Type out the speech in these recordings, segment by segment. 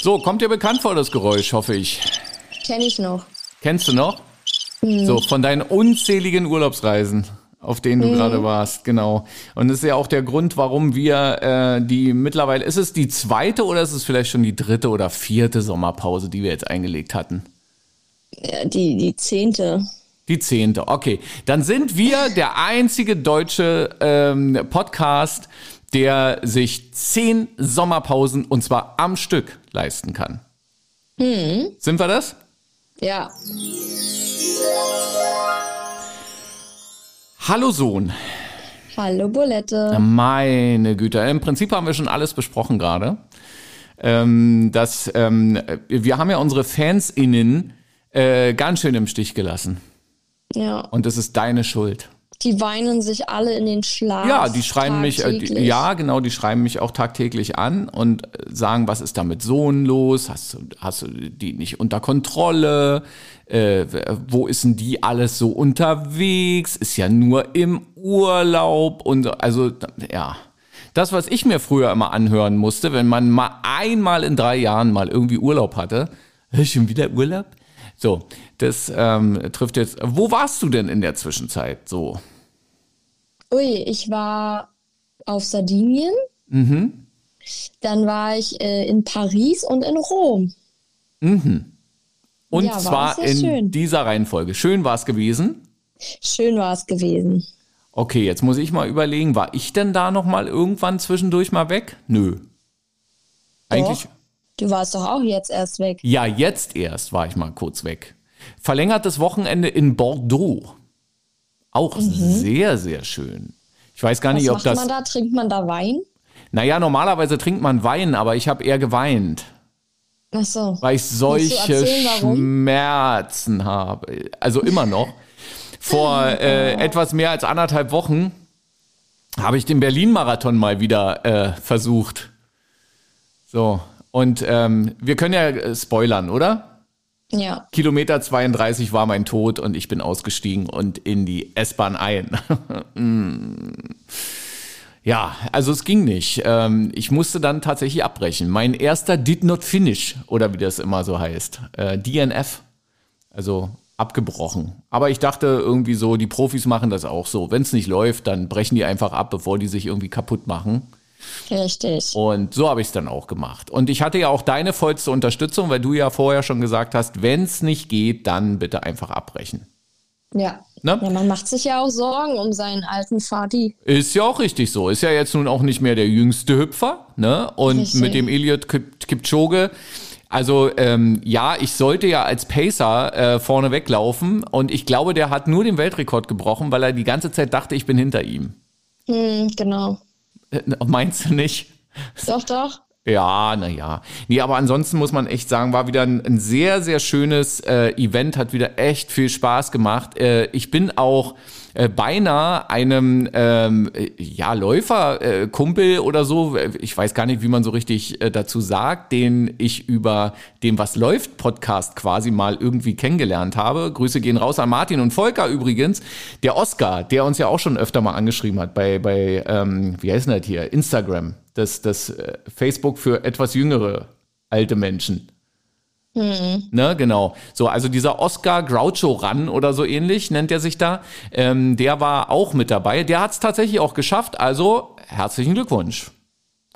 So, kommt dir bekannt vor das Geräusch, hoffe ich. Kenn ich noch. Kennst du noch? So, von deinen unzähligen Urlaubsreisen, auf denen du gerade warst, genau. Und das ist ja auch der Grund, warum wir äh, die mittlerweile, ist es die zweite oder ist es vielleicht schon die dritte oder vierte Sommerpause, die wir jetzt eingelegt hatten? Ja, die, die zehnte. Die zehnte, okay. Dann sind wir der einzige deutsche ähm, Podcast, der sich zehn Sommerpausen und zwar am Stück leisten kann. Sind wir das? Ja. Hallo Sohn. Hallo Bulette. Meine Güte, im Prinzip haben wir schon alles besprochen gerade. Ähm, dass, ähm, wir haben ja unsere FansInnen äh, ganz schön im Stich gelassen. Ja. Und das ist deine Schuld. Die weinen sich alle in den Schlaf. Ja, die schreiben mich, äh, ja, genau, die schreiben mich auch tagtäglich an und äh, sagen, was ist da mit Sohn los? Hast du, hast du die nicht unter Kontrolle? Äh, wo ist denn die alles so unterwegs? Ist ja nur im Urlaub und so. also, ja. Das, was ich mir früher immer anhören musste, wenn man mal einmal in drei Jahren mal irgendwie Urlaub hatte, "Hä, schon wieder Urlaub? So, das ähm, trifft jetzt. Wo warst du denn in der Zwischenzeit so? Ui, ich war auf Sardinien. Mhm. Dann war ich äh, in Paris und in Rom. Und Ja, war zwar in schön. dieser Reihenfolge. Schön war es gewesen. Schön war es gewesen. Okay, jetzt muss ich mal überlegen, war ich denn da noch mal irgendwann zwischendurch mal weg? Nö. Eigentlich, Doch. Du warst doch auch jetzt erst weg. ja, jetzt erst war ich mal kurz weg. Verlängertes Wochenende in Bordeaux. Auch sehr, sehr schön. Ich weiß gar Mhm. Was nicht, ob macht das. man da? Trinkt man da Wein? Naja, normalerweise trinkt man Wein, aber ich habe eher geweint. Ach so. weil ich solche? Schmerzen habe. Also immer noch. Vor äh, etwas mehr als anderthalb Wochen habe ich den Berlin-Marathon mal wieder äh, versucht. So, und ähm, wir können ja äh, spoilern, oder? Ja. Kilometer 32 war mein Tod und ich bin ausgestiegen und in die S-Bahn ein. Mm. ja, also es ging nicht. Ähm, ich musste dann tatsächlich abbrechen. Mein erster Did Not Finish oder wie das immer so heißt. Äh, DNF. Also abgebrochen. Aber ich dachte irgendwie so, die Profis machen das auch so. Wenn es nicht läuft, dann brechen die einfach ab, bevor die sich irgendwie kaputt machen. Richtig. Und so habe ich es dann auch gemacht. Und ich hatte ja auch deine vollste Unterstützung, weil du ja vorher schon gesagt hast, wenn es nicht geht, dann bitte einfach abbrechen. Ja. Ne? Ja, man macht sich ja auch Sorgen um seinen alten Vati. Ist ja auch richtig so. Ist ja jetzt nun auch nicht mehr der jüngste Hüpfer. Ne? Und Richtig. mit dem Elliot Kip- Kipchoge. Also ähm, ja, ich sollte ja als Pacer äh, vorne weglaufen und ich glaube, der hat nur den Weltrekord gebrochen, weil er die ganze Zeit dachte, ich bin hinter ihm. Hm, genau. Äh, meinst du nicht? Doch, doch. Ja, naja. Nee, aber ansonsten muss man echt sagen, war wieder ein, ein sehr, sehr schönes äh, Event, hat wieder echt viel Spaß gemacht. Äh, ich bin auch äh, beinahe einem ähm, äh, ja, Läuferkumpel äh, oder so, äh, ich weiß gar nicht, wie man so richtig äh, dazu sagt, den ich über dem Was läuft Podcast quasi mal irgendwie kennengelernt habe. Grüße gehen raus an Martin und Volker übrigens. Der Oscar, der uns ja auch schon öfter mal angeschrieben hat bei, bei ähm, wie heißt denn das hier, Instagram das, das Facebook für etwas jüngere alte Menschen. Ne, genau. So, also dieser Oscar Groucho Run oder so ähnlich nennt er sich da. Ähm, der war auch mit dabei. Der hat es tatsächlich auch geschafft. Also herzlichen Glückwunsch.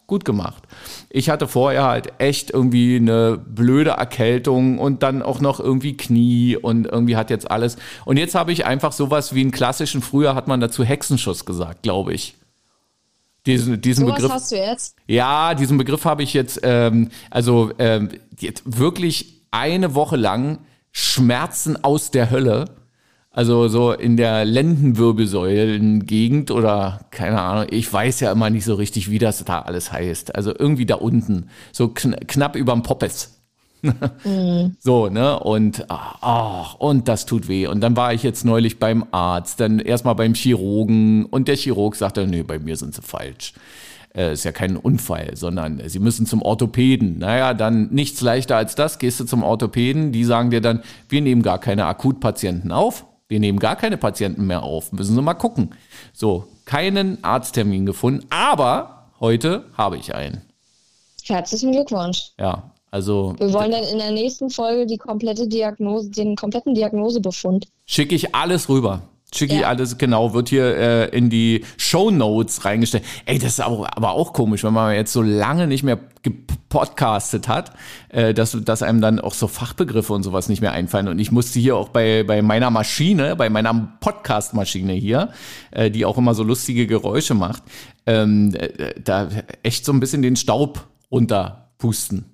Gut gemacht. Ich hatte vorher halt echt irgendwie eine blöde Erkältung und dann auch noch irgendwie Knie und irgendwie hat jetzt alles. Und jetzt habe ich einfach sowas wie einen klassischen, früher hat man dazu Hexenschuss gesagt, glaube ich. Diesen, diesen Sowas Begriff. hast du jetzt? Ja, diesen Begriff habe ich jetzt, ähm, also ähm, jetzt wirklich eine Woche lang Schmerzen aus der Hölle. Also so in der Lendenwirbelsäulengegend oder keine Ahnung, ich weiß ja immer nicht so richtig, wie das da alles heißt. Also irgendwie da unten, so kn knapp überm Poppes. So, ne? Und, ah, und das tut weh. Und dann war ich jetzt neulich beim Arzt, dann erstmal beim Chirurgen und der Chirurg sagte, nee, bei mir sind sie falsch. Äh, ist ja kein Unfall, sondern sie müssen zum Orthopäden. Naja, dann nichts leichter als das, gehst du zum Orthopäden, die sagen dir dann, wir nehmen gar keine Akutpatienten auf, wir nehmen gar keine Patienten mehr auf, müssen Sie mal gucken. So, keinen Arzttermin gefunden, aber heute habe ich einen. Herzlichen Glückwunsch. Ja, Also Wir wollen dann in der nächsten Folge die komplette Diagnose, den kompletten Diagnosebefund. schicke ich alles rüber. Schicke ich Ja. alles, genau, wird hier äh, in die Show Notes reingestellt. Ey, das ist auch, aber auch komisch, wenn man jetzt so lange nicht mehr gepodcastet hat, äh, dass, dass einem dann auch so Fachbegriffe und sowas nicht mehr einfallen. Und ich musste hier auch bei, bei meiner Maschine, bei meiner Podcast-Maschine hier, äh, die auch immer so lustige Geräusche macht, ähm, äh, da echt so ein bisschen den Staub runterpusten.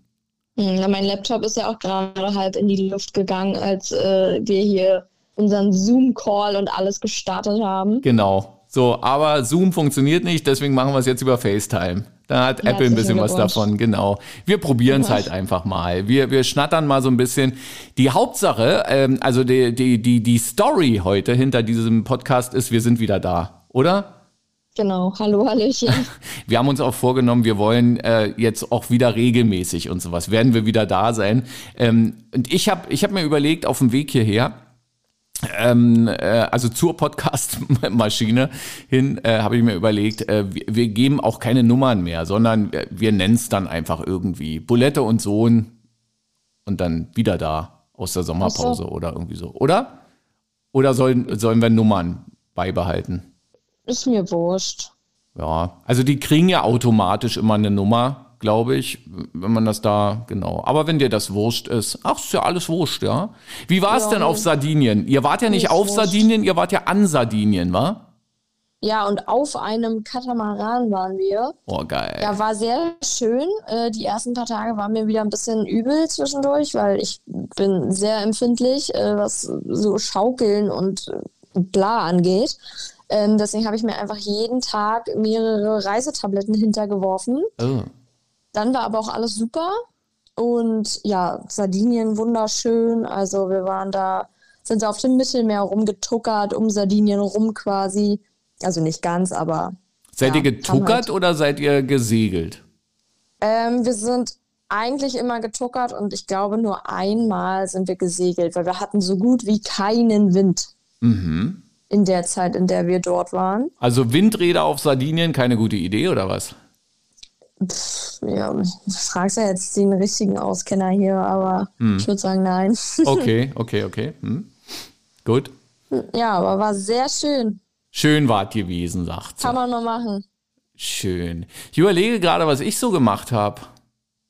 Hm, na, mein Laptop ist ja auch gerade halb in die Luft gegangen, als äh, wir hier unseren Zoom-Call und alles gestartet haben. Genau. So, aber Zoom funktioniert nicht, deswegen machen wir es jetzt über FaceTime. Da hat Apple ein bisschen was davon, genau. Wir probieren es halt einfach mal. Wir, wir schnattern mal so ein bisschen. Die Hauptsache, ähm, also die, die, die, die Story heute hinter diesem Podcast ist, wir sind wieder da, oder? Genau, hallo, Hallöchen. Wir haben uns auch vorgenommen, wir wollen äh, jetzt auch wieder regelmäßig und sowas, werden wir wieder da sein. Ähm, und ich habe ich hab mir überlegt, auf dem Weg hierher, ähm, äh, also zur Podcast-Maschine hin, äh, habe ich mir überlegt, äh, wir, wir geben auch keine Nummern mehr, sondern wir, wir nennen es dann einfach irgendwie Bulette und Sohn und dann wieder da aus der Sommerpause oder irgendwie so, oder? Oder sollen, sollen wir Nummern beibehalten? Ist mir wurscht. Ja, also die kriegen ja automatisch immer eine Nummer, glaube ich, wenn man das da, genau. Aber wenn dir das wurscht ist, ach, ist ja alles wurscht, ja. Wie war es Ja, denn auf Sardinien? Ihr wart ja nicht auf wurscht. Sardinien, ihr wart ja an Sardinien, wa? Ja, und auf einem Katamaran waren wir. Oh, geil. Ja, war sehr schön. Äh, die ersten paar Tage waren mir wieder ein bisschen übel zwischendurch, weil ich bin sehr empfindlich, äh, was so Schaukeln und äh, bla angeht. Ähm, deswegen habe ich mir einfach jeden Tag mehrere Reisetabletten hintergeworfen. Oh. Dann war aber auch alles super. Und ja, Sardinien wunderschön. Also wir waren da, sind auf dem Mittelmeer rumgetuckert, um Sardinien rum quasi. Also nicht ganz, aber Seid ja, ihr getuckert halt- oder seid ihr gesegelt? Ähm, wir sind eigentlich immer getuckert und ich glaube nur einmal sind wir gesegelt, weil wir hatten so gut wie keinen Wind Mhm. In der Zeit, in der wir dort waren. Also Windräder auf Sardinien, keine gute Idee oder was? Ja, du fragst ja jetzt den richtigen Auskenner hier, aber ich würde sagen nein. Okay, okay, okay. Hm. Gut. ja, aber war sehr schön. Schön wart gewesen, sagt sie. Kann man noch machen. Schön. Ich überlege gerade, was ich so gemacht habe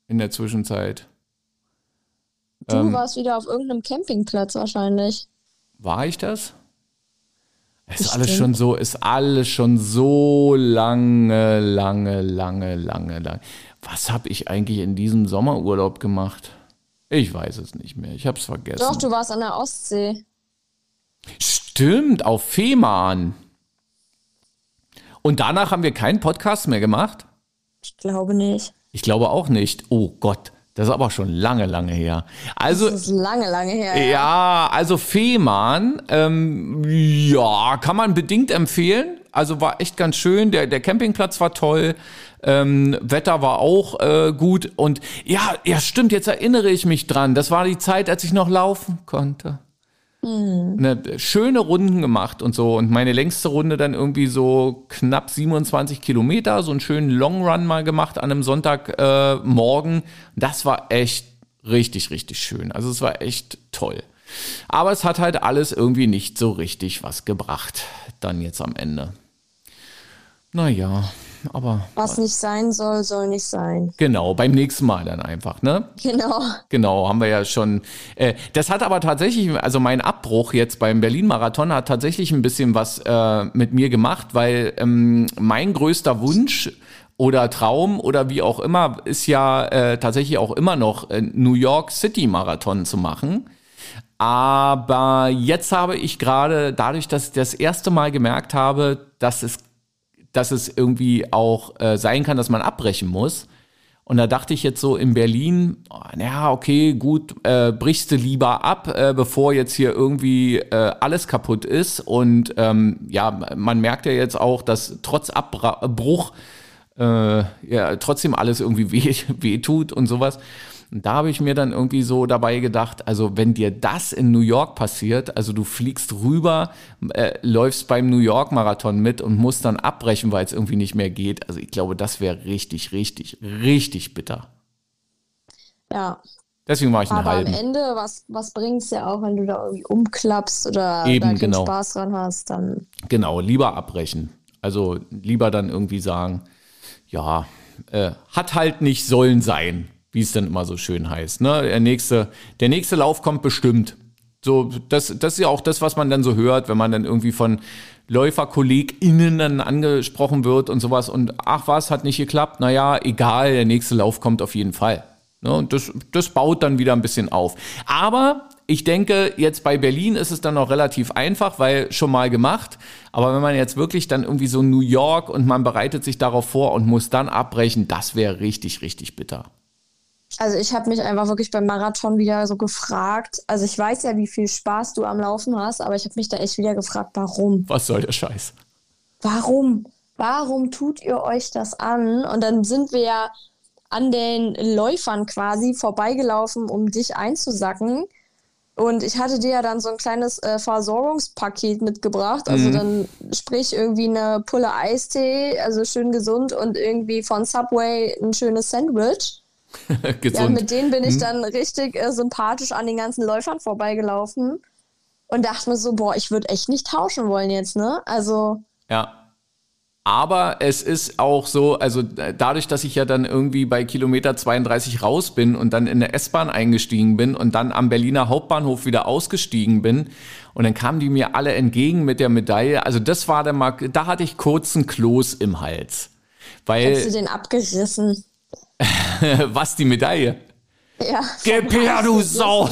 in der Zwischenzeit. Du Ähm. warst wieder auf irgendeinem Campingplatz wahrscheinlich. War ich das? Es ist Bestimmt. alles schon so, ist alles schon so lange, lange, lange, lange, lange. Was habe ich eigentlich in diesem Sommerurlaub gemacht? Ich weiß es nicht mehr. Ich habe es vergessen. Doch, du warst an der Ostsee. Stimmt, auf Fehmarn. Und danach haben wir keinen Podcast mehr gemacht? Ich glaube nicht. Ich glaube auch nicht. Oh Gott, das ist aber schon lange, lange her. Also, Das ist lange, lange her. Ja, also Fehmarn, ähm, ja, kann man bedingt empfehlen. Also war echt ganz schön. Der, der Campingplatz war toll. Ähm, Wetter war auch äh, gut. Und ja, ja, stimmt, jetzt erinnere ich mich dran. Das war die Zeit, als ich noch laufen konnte. Ne, schöne Runden gemacht und so. Und meine längste Runde dann irgendwie so knapp 27 Kilometer, so einen schönen Long Run mal gemacht an einem Sonntagmorgen. Äh, das war echt richtig, richtig schön. Also es war echt toll. Aber es hat halt alles irgendwie nicht so richtig was gebracht. Dann jetzt am Ende. Naja, aber Was nicht sein soll, soll nicht sein. genau, beim nächsten Mal dann einfach, ne? Genau. Genau, haben wir ja schon. Äh, das hat aber tatsächlich, also mein Abbruch jetzt beim Berlin-Marathon hat tatsächlich ein bisschen was äh, mit mir gemacht, weil ähm, mein größter Wunsch oder Traum oder wie auch immer ist ja äh, tatsächlich auch immer noch äh, New York City Marathon zu machen. Aber jetzt habe ich gerade, dadurch, dass ich das erste Mal gemerkt habe, dass es, dass es irgendwie auch äh, sein kann, dass man abbrechen muss. Und da dachte ich jetzt so in Berlin, oh, ja, okay, gut, äh, brichst du lieber ab, äh, bevor jetzt hier irgendwie äh, alles kaputt ist. Und ähm, ja, man merkt ja jetzt auch, dass trotz Abbruch äh, ja trotzdem alles irgendwie weh, weh tut und sowas. Und da habe ich mir dann irgendwie so dabei gedacht, also wenn dir das in New York passiert, also du fliegst rüber, äh, läufst beim New York Marathon mit und musst dann abbrechen, weil es irgendwie nicht mehr geht. Also ich glaube, das wäre richtig, richtig, richtig bitter. Ja. Deswegen war ich einen Aber am halben. Ende, was, was bringt es ja auch, wenn du da irgendwie umklappst oder Eben, genau. Spaß dran hast, dann. Genau, lieber abbrechen. Also lieber dann irgendwie sagen, ja, äh, hat halt nicht sollen sein, wie es dann immer so schön heißt. Ne? Der, nächste, der nächste Lauf kommt bestimmt. So, das, das ist ja auch das, was man dann so hört, wenn man dann irgendwie von LäuferkollegInnen dann angesprochen wird und sowas und ach was, hat nicht geklappt, naja, egal, der nächste Lauf kommt auf jeden Fall. Ne? Und das, das baut dann wieder ein bisschen auf. Aber ich denke, jetzt bei Berlin ist es dann noch relativ einfach, weil schon mal gemacht. Aber wenn man jetzt wirklich dann irgendwie so New York und man bereitet sich darauf vor und muss dann abbrechen, das wäre richtig, richtig bitter. Also ich habe mich einfach wirklich beim Marathon wieder so gefragt. Also ich weiß ja, wie viel Spaß du am Laufen hast, aber ich habe mich da echt wieder gefragt, warum? Was soll der Scheiß? Warum? Warum tut ihr euch das an? Und dann sind wir ja an den Läufern quasi vorbeigelaufen, um dich einzusacken. Und ich hatte dir ja dann so ein kleines äh, Versorgungspaket mitgebracht. Also dann sprich irgendwie eine Pulle Eistee, also schön gesund und irgendwie von Subway ein schönes Sandwich. Ja, mit denen bin ich dann richtig äh, sympathisch an den ganzen Läufern vorbeigelaufen und dachte mir so, boah, ich würde echt nicht tauschen wollen jetzt, ne? Also, Ja. Aber es ist auch so, also äh, dadurch, dass ich ja dann irgendwie bei Kilometer 32 raus bin und dann in der S-Bahn eingestiegen bin und dann am Berliner Hauptbahnhof wieder ausgestiegen bin und dann kamen die mir alle entgegen mit der Medaille. Also das war der Mark, da hatte ich kurzen Kloß im Hals. hättest du Weil, den abgerissen. was die Medaille? Ja. Gib her, du Sau!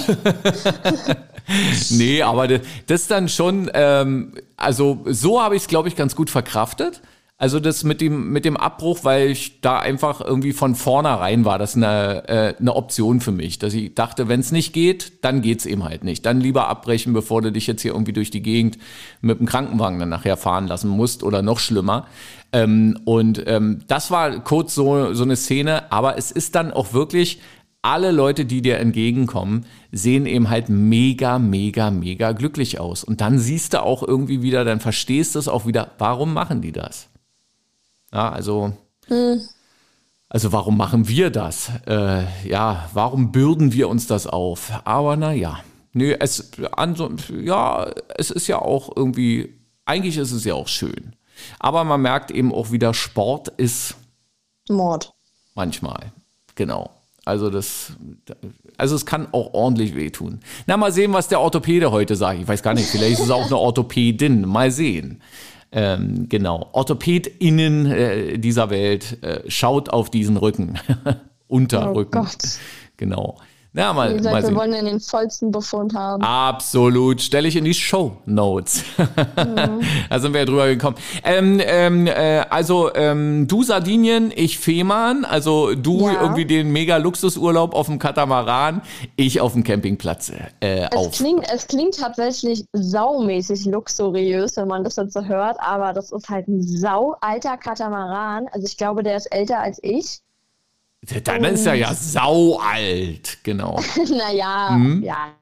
nee, aber das, das dann schon, ähm, also so habe ich es, glaube ich, ganz gut verkraftet. Also das mit dem, mit dem Abbruch, weil ich da einfach irgendwie von vornherein war, das eine, äh, eine Option für mich. Dass ich dachte, wenn es nicht geht, dann geht's eben halt nicht. Dann lieber abbrechen, bevor du dich jetzt hier irgendwie durch die Gegend mit dem Krankenwagen dann nachher fahren lassen musst oder noch schlimmer. Ähm, und ähm, das war kurz so, so eine Szene, aber es ist dann auch wirklich, alle Leute, die dir entgegenkommen, sehen eben halt mega, mega, mega glücklich aus. Und dann siehst du auch irgendwie wieder, dann verstehst du es auch wieder, warum machen die das? Ja, also, also warum machen wir das? Äh, ja, warum bürden wir uns das auf? Aber naja, nö, es, ja, es ist ja auch irgendwie, eigentlich ist es ja auch schön. Aber man merkt eben auch wieder, Sport ist Mord. Manchmal, genau. Also das, also es kann auch ordentlich wehtun. Na, mal sehen, was der Orthopäde heute sagt. Ich weiß gar nicht, vielleicht ist es auch eine Orthopädin. Mal sehen. Ähm, genau. OrthopädInnen äh, dieser Welt, äh, schaut auf diesen Rücken. Unterrücken. Oh Gott. Genau. Na, mal, Wie mal gesagt, wir sehen. wollen ja den vollsten Befund haben. Absolut. Stelle ich in die Show Notes. Mhm. da sind wir ja drüber gekommen. Ähm, ähm, äh, also ähm, du Sardinien, ich Fehmarn. Also du Ja. irgendwie den mega Luxusurlaub auf dem Katamaran, ich auf dem Campingplatz äh, Es auf. klingt, es klingt tatsächlich saumäßig luxuriös, wenn man das jetzt so hört, aber das ist halt ein sau alter Katamaran. Also ich glaube, der ist älter als ich. Dann ist er ja sau alt. Genau. naja, Mhm. ja,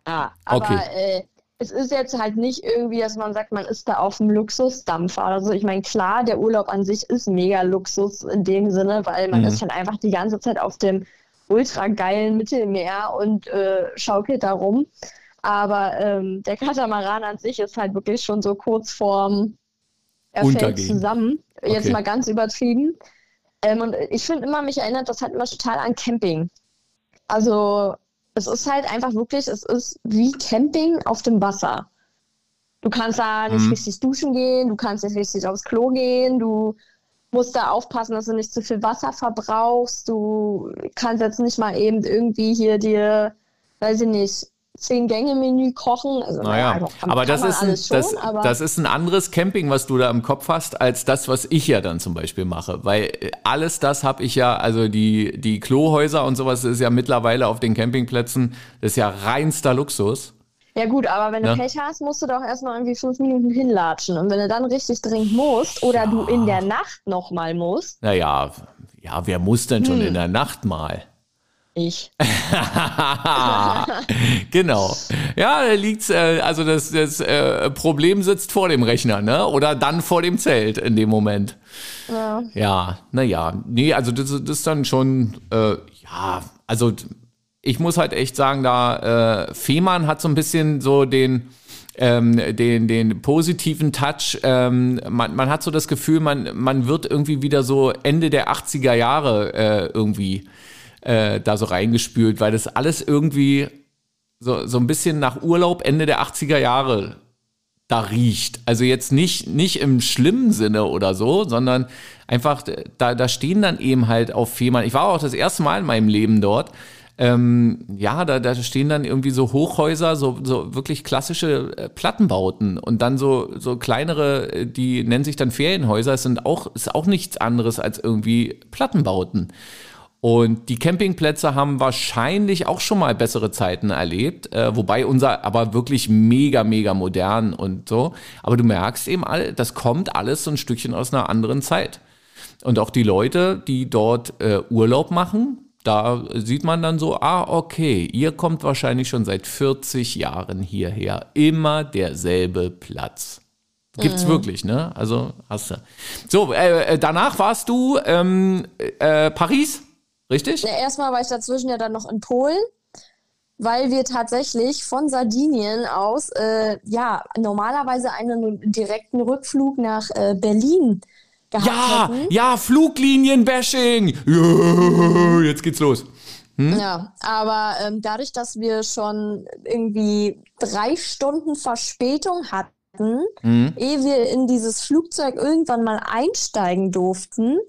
aber Okay. äh, es ist jetzt halt nicht irgendwie, dass man sagt, man ist da auf dem Luxusdampfer. Also ich meine, klar, der Urlaub an sich ist mega Luxus in dem Sinne, weil man Mhm. ist halt einfach die ganze Zeit auf dem ultra geilen Mittelmeer und äh, schaukelt da rum. Aber ähm, der Katamaran an sich ist halt wirklich schon so kurz vorm er fällt zusammen. Jetzt Okay. mal ganz übertrieben. Ähm, und ich finde immer, mich erinnert das halt immer total an Camping. Also es ist halt einfach wirklich, es ist wie Camping auf dem Wasser. Du kannst da nicht Mhm. richtig duschen gehen, du kannst nicht richtig aufs Klo gehen, du musst da aufpassen, dass du nicht zu viel Wasser verbrauchst, du kannst jetzt nicht mal eben irgendwie hier dir, weiß ich nicht, zehn Gänge Menü kochen. Also, Naja, doch, kann- aber kann das ist, ein, schon, das, aber das ist ein anderes Camping, was du da im Kopf hast, als das, was ich ja dann zum Beispiel mache. Weil äh, alles das habe ich ja, also die, die Klohäuser und sowas ist ja mittlerweile auf den Campingplätzen, das ist ja reinster Luxus. Ja gut, aber wenn du Ja. Pech hast, musst du doch erstmal irgendwie fünf Minuten hinlatschen. Und wenn du dann richtig dringend musst oder du in der Nacht nochmal musst, Naja, ja, wer muss denn Hm. schon in der Nacht mal? Ich. genau. Ja, da liegt's, äh, also das, das äh, Problem sitzt vor dem Rechner, ne? Oder dann vor dem Zelt in dem Moment. Ja. Ja, naja. Nee, also das, das ist dann schon, äh, ja, also ich muss halt echt sagen, da äh, Fehmarn hat so ein bisschen so den, ähm, den, den positiven Touch. Ähm, man, man hat so das Gefühl, man, man wird irgendwie wieder so Ende der 80er Jahre äh, irgendwie äh, da so reingespült, weil das alles irgendwie so, so ein bisschen nach Urlaub Ende der 80er Jahre da riecht. Also jetzt nicht, nicht im schlimmen Sinne oder so, sondern einfach, da, da stehen dann eben halt auf Fehmarn. Ich war auch das erste Mal in meinem Leben dort. Ähm, ja, da, da stehen dann irgendwie so Hochhäuser, so, so wirklich klassische äh, Plattenbauten und dann so, so kleinere, äh, die nennen sich dann Ferienhäuser, es sind auch, ist auch nichts anderes als irgendwie Plattenbauten. Und die Campingplätze haben wahrscheinlich auch schon mal bessere Zeiten erlebt, äh, wobei unser aber wirklich mega, mega modern und so. Aber du merkst eben, all, das kommt alles so ein Stückchen aus einer anderen Zeit. Und auch die Leute, die dort äh, Urlaub machen, da sieht man dann so, ah, okay, ihr kommt wahrscheinlich schon seit 40 Jahren hierher. Immer derselbe Platz. Gibt's mhm. wirklich, ne? Also hast du. So, äh, äh danach warst du ähm, äh, Paris? Richtig? Ja, erstmal war ich dazwischen ja dann noch in Polen, weil wir tatsächlich von Sardinien aus, äh, ja, normalerweise einen direkten Rückflug nach äh, Berlin gehabt ja, hätten. Ja, Fluglinienbashing. Ja, jetzt geht's los. Hm? Ja, aber ähm, dadurch, dass wir schon irgendwie drei Stunden Verspätung hatten, mhm. ehe wir in dieses Flugzeug irgendwann mal einsteigen durften,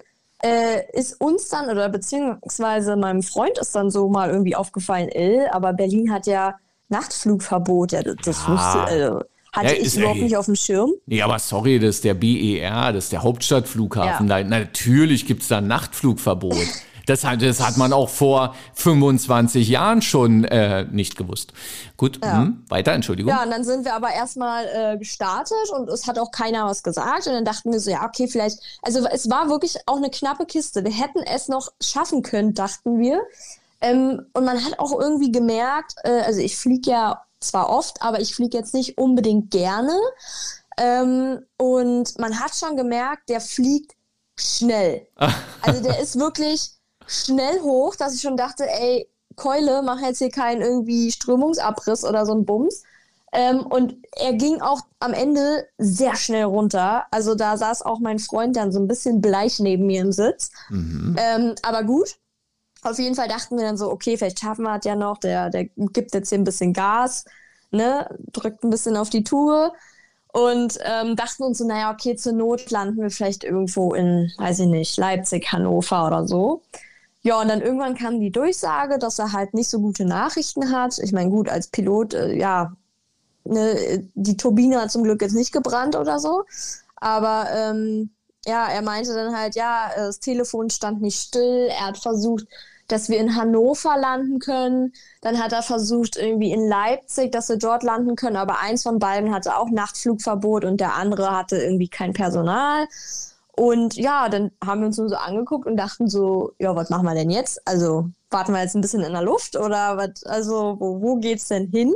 äh, ist uns dann, oder beziehungsweise meinem Freund ist dann so mal irgendwie aufgefallen, ill, aber Berlin hat ja Nachtflugverbot. Ja, das, ja. wusste, äh, hatte ja, ich überhaupt ey, nicht auf dem Schirm. Nee, aber sorry, das ist der BER, das ist der Hauptstadtflughafen. Ja. Da, natürlich gibt es da Nachtflugverbot. Das hat, das hat man auch vor 25 Jahren schon äh, nicht gewusst. Gut, ja. mh, weiter, Entschuldigung. Ja, und dann sind wir aber erstmal äh, gestartet und es hat auch keiner was gesagt. Und dann dachten wir so, ja, okay, vielleicht, also es war wirklich auch eine knappe Kiste. Wir hätten es noch schaffen können, dachten wir. Ähm, und man hat auch irgendwie gemerkt, äh, also ich fliege ja zwar oft, aber ich fliege jetzt nicht unbedingt gerne. Ähm, und man hat schon gemerkt, der fliegt schnell. also der ist wirklich, schnell hoch, dass ich schon dachte, ey, Keule, mach jetzt hier keinen irgendwie Strömungsabriss oder so ein Bums. Ähm, und er ging auch am Ende sehr schnell runter. Also da saß auch mein Freund dann so ein bisschen bleich neben mir im Sitz. Mhm. Ähm, aber gut. Auf jeden Fall dachten wir dann so, okay, vielleicht schaffen wir es ja noch. Der, der gibt jetzt hier ein bisschen Gas, ne? drückt ein bisschen auf die Tour. Und ähm, dachten uns so, naja, okay, zur Not landen wir vielleicht irgendwo in, weiß ich nicht, Leipzig, Hannover oder so. Ja, und dann irgendwann kam die Durchsage, dass er halt nicht so gute Nachrichten hat. Ich meine, gut, als Pilot, äh, ja, ne, die Turbine hat zum Glück jetzt nicht gebrannt oder so. Aber ähm, ja, er meinte dann halt, ja, das Telefon stand nicht still. Er hat versucht, dass wir in Hannover landen können. Dann hat er versucht, irgendwie in Leipzig, dass wir dort landen können. Aber eins von beiden hatte auch Nachtflugverbot und der andere hatte irgendwie kein Personal. Und ja, dann haben wir uns nur so angeguckt und dachten so, ja, was machen wir denn jetzt? Also warten wir jetzt ein bisschen in der Luft oder was, also wo, wo geht's denn hin?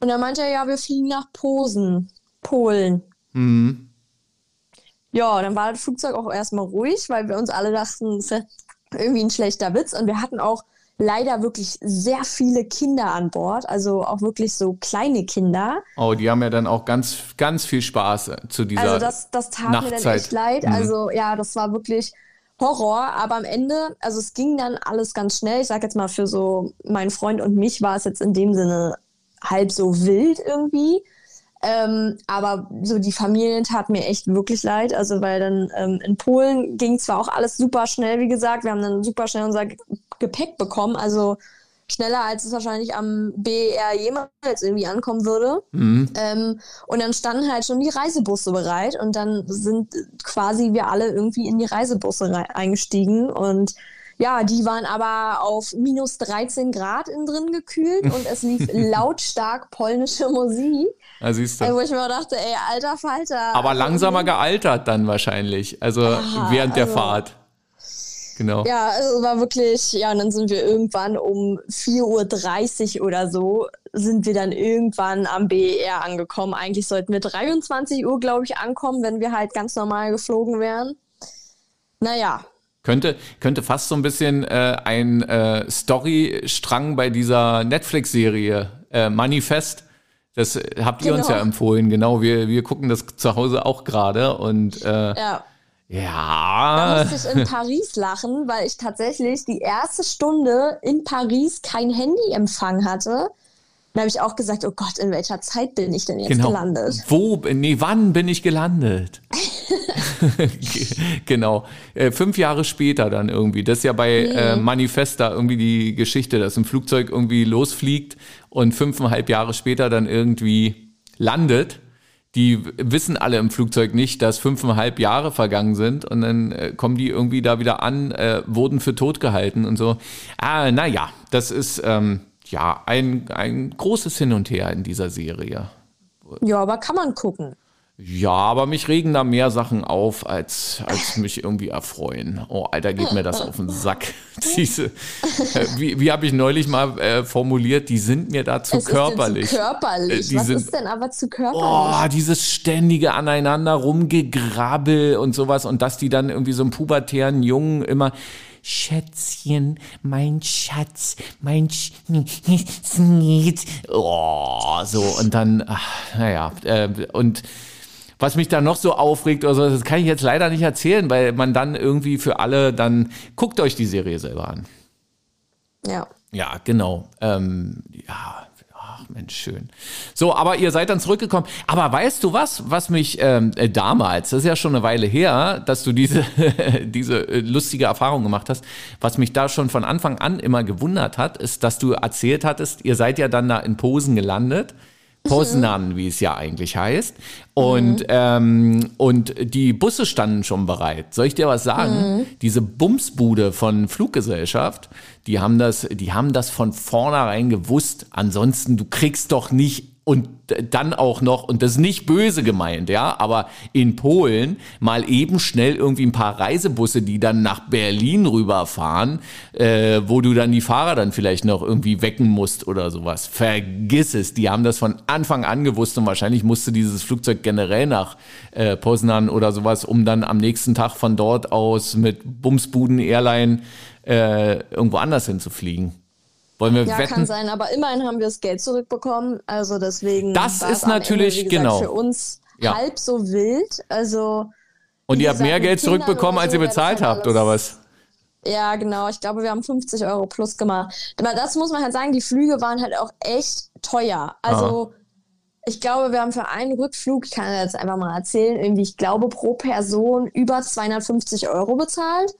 Und dann meinte er, ja, wir fliegen nach Posen, Polen. Mhm. Ja, dann war das Flugzeug auch erstmal ruhig, weil wir uns alle dachten, es ist irgendwie ein schlechter Witz. Und wir hatten auch leider wirklich sehr viele Kinder an Bord, also auch wirklich so kleine Kinder. Oh, die haben ja dann auch ganz, ganz viel Spaß äh, zu dieser Also das, das tat Nachtzeit. mir dann echt leid. Mhm. Also ja, das war wirklich Horror, aber am Ende, also es ging dann alles ganz schnell. Ich sag jetzt mal, für so meinen Freund und mich war es jetzt in dem Sinne halb so wild irgendwie. Ähm, aber so die Familien tat mir echt wirklich leid. Also, weil dann ähm, in Polen ging zwar auch alles super schnell, wie gesagt. Wir haben dann super schnell unser Gepäck bekommen. Also schneller, als es wahrscheinlich am BR jemals irgendwie ankommen würde. Mhm. Ähm, und dann standen halt schon die Reisebusse bereit und dann sind quasi wir alle irgendwie in die Reisebusse eingestiegen und ja, die waren aber auf minus 13 Grad innen drin gekühlt und es lief lautstark polnische Musik. Ja, siehst du. Wo ich mir dachte, ey, alter Falter. Aber langsamer gealtert dann wahrscheinlich, also Aha, während der also, Fahrt. Genau. Ja, also war wirklich, ja, und dann sind wir irgendwann um 4.30 Uhr oder so, sind wir dann irgendwann am BER angekommen. Eigentlich sollten wir 23 Uhr, glaube ich, ankommen, wenn wir halt ganz normal geflogen wären. Naja, Könnte, könnte fast so ein bisschen äh, ein äh, Storystrang bei dieser Netflix-Serie äh, Manifest. Das habt ihr genau. uns ja empfohlen, genau. Wir, wir gucken das zu Hause auch gerade und äh, ja. Ja. Da musste ich in Paris lachen, weil ich tatsächlich die erste Stunde in Paris kein Handyempfang hatte. Dann habe ich auch gesagt, oh Gott, in welcher Zeit bin ich denn jetzt genau. gelandet? Wo, nee, wann bin ich gelandet? genau. Äh, fünf Jahre später dann irgendwie. Das ist ja bei nee. äh, Manifesta irgendwie die Geschichte, dass ein Flugzeug irgendwie losfliegt und fünfeinhalb Jahre später dann irgendwie landet. Die wissen alle im Flugzeug nicht, dass fünfeinhalb Jahre vergangen sind und dann äh, kommen die irgendwie da wieder an, äh, wurden für tot gehalten und so. Ah, naja, das ist, ähm, ja, ein, ein großes Hin und Her in dieser Serie. Ja, aber kann man gucken. Ja, aber mich regen da mehr Sachen auf, als, als mich irgendwie erfreuen. Oh, Alter, geht mir das auf den Sack. Diese, äh, wie wie habe ich neulich mal äh, formuliert, die sind mir da zu es körperlich. Ist zu körperlich. Äh, Was sind, ist denn aber zu körperlich? Oh, dieses ständige aneinander rumgegrabbel und sowas und dass die dann irgendwie so einen pubertären Jungen immer Schätzchen, mein Schatz, mein Sch oh, so und dann, ach, naja, äh, und was mich da noch so aufregt oder so, das kann ich jetzt leider nicht erzählen, weil man dann irgendwie für alle dann, guckt euch die Serie selber an. Ja. Ja, genau. Ähm, ja, Mensch, schön. So, aber ihr seid dann zurückgekommen. Aber weißt du was, was mich ähm, äh, damals, das ist ja schon eine Weile her, dass du diese, diese äh, lustige Erfahrung gemacht hast, was mich da schon von Anfang an immer gewundert hat, ist, dass du erzählt hattest, ihr seid ja dann da in Posen gelandet. Poznan, wie es ja eigentlich heißt. Und, mhm. ähm, und die Busse standen schon bereit. Soll ich dir was sagen? Mhm. Diese Bumsbude von Fluggesellschaft, die haben das, die haben das von vornherein gewusst. Ansonsten, du kriegst doch nicht und dann auch noch, und das ist nicht böse gemeint, ja, aber in Polen mal eben schnell irgendwie ein paar Reisebusse, die dann nach Berlin rüberfahren, äh, wo du dann die Fahrer dann vielleicht noch irgendwie wecken musst oder sowas. Vergiss es, die haben das von Anfang an gewusst und wahrscheinlich musste dieses Flugzeug generell nach äh, Poznan oder sowas, um dann am nächsten Tag von dort aus mit Bumsbuden Airline äh, irgendwo anders hinzufliegen. Wollen wir ja, wetten? kann sein, aber immerhin haben wir das Geld zurückbekommen. Also deswegen. Das ist natürlich Ende, gesagt, genau für uns ja. halb so wild. Also. Und ihr habt mehr Geld zurückbekommen, als ihr bezahlt habt, oder was? Ja, genau. Ich glaube, wir haben 50 Euro plus gemacht. Aber das muss man halt sagen, die Flüge waren halt auch echt teuer. Also. Ah. Ich glaube, wir haben für einen Rückflug, ich kann jetzt einfach mal erzählen, irgendwie, ich glaube, pro Person über 250 Euro bezahlt.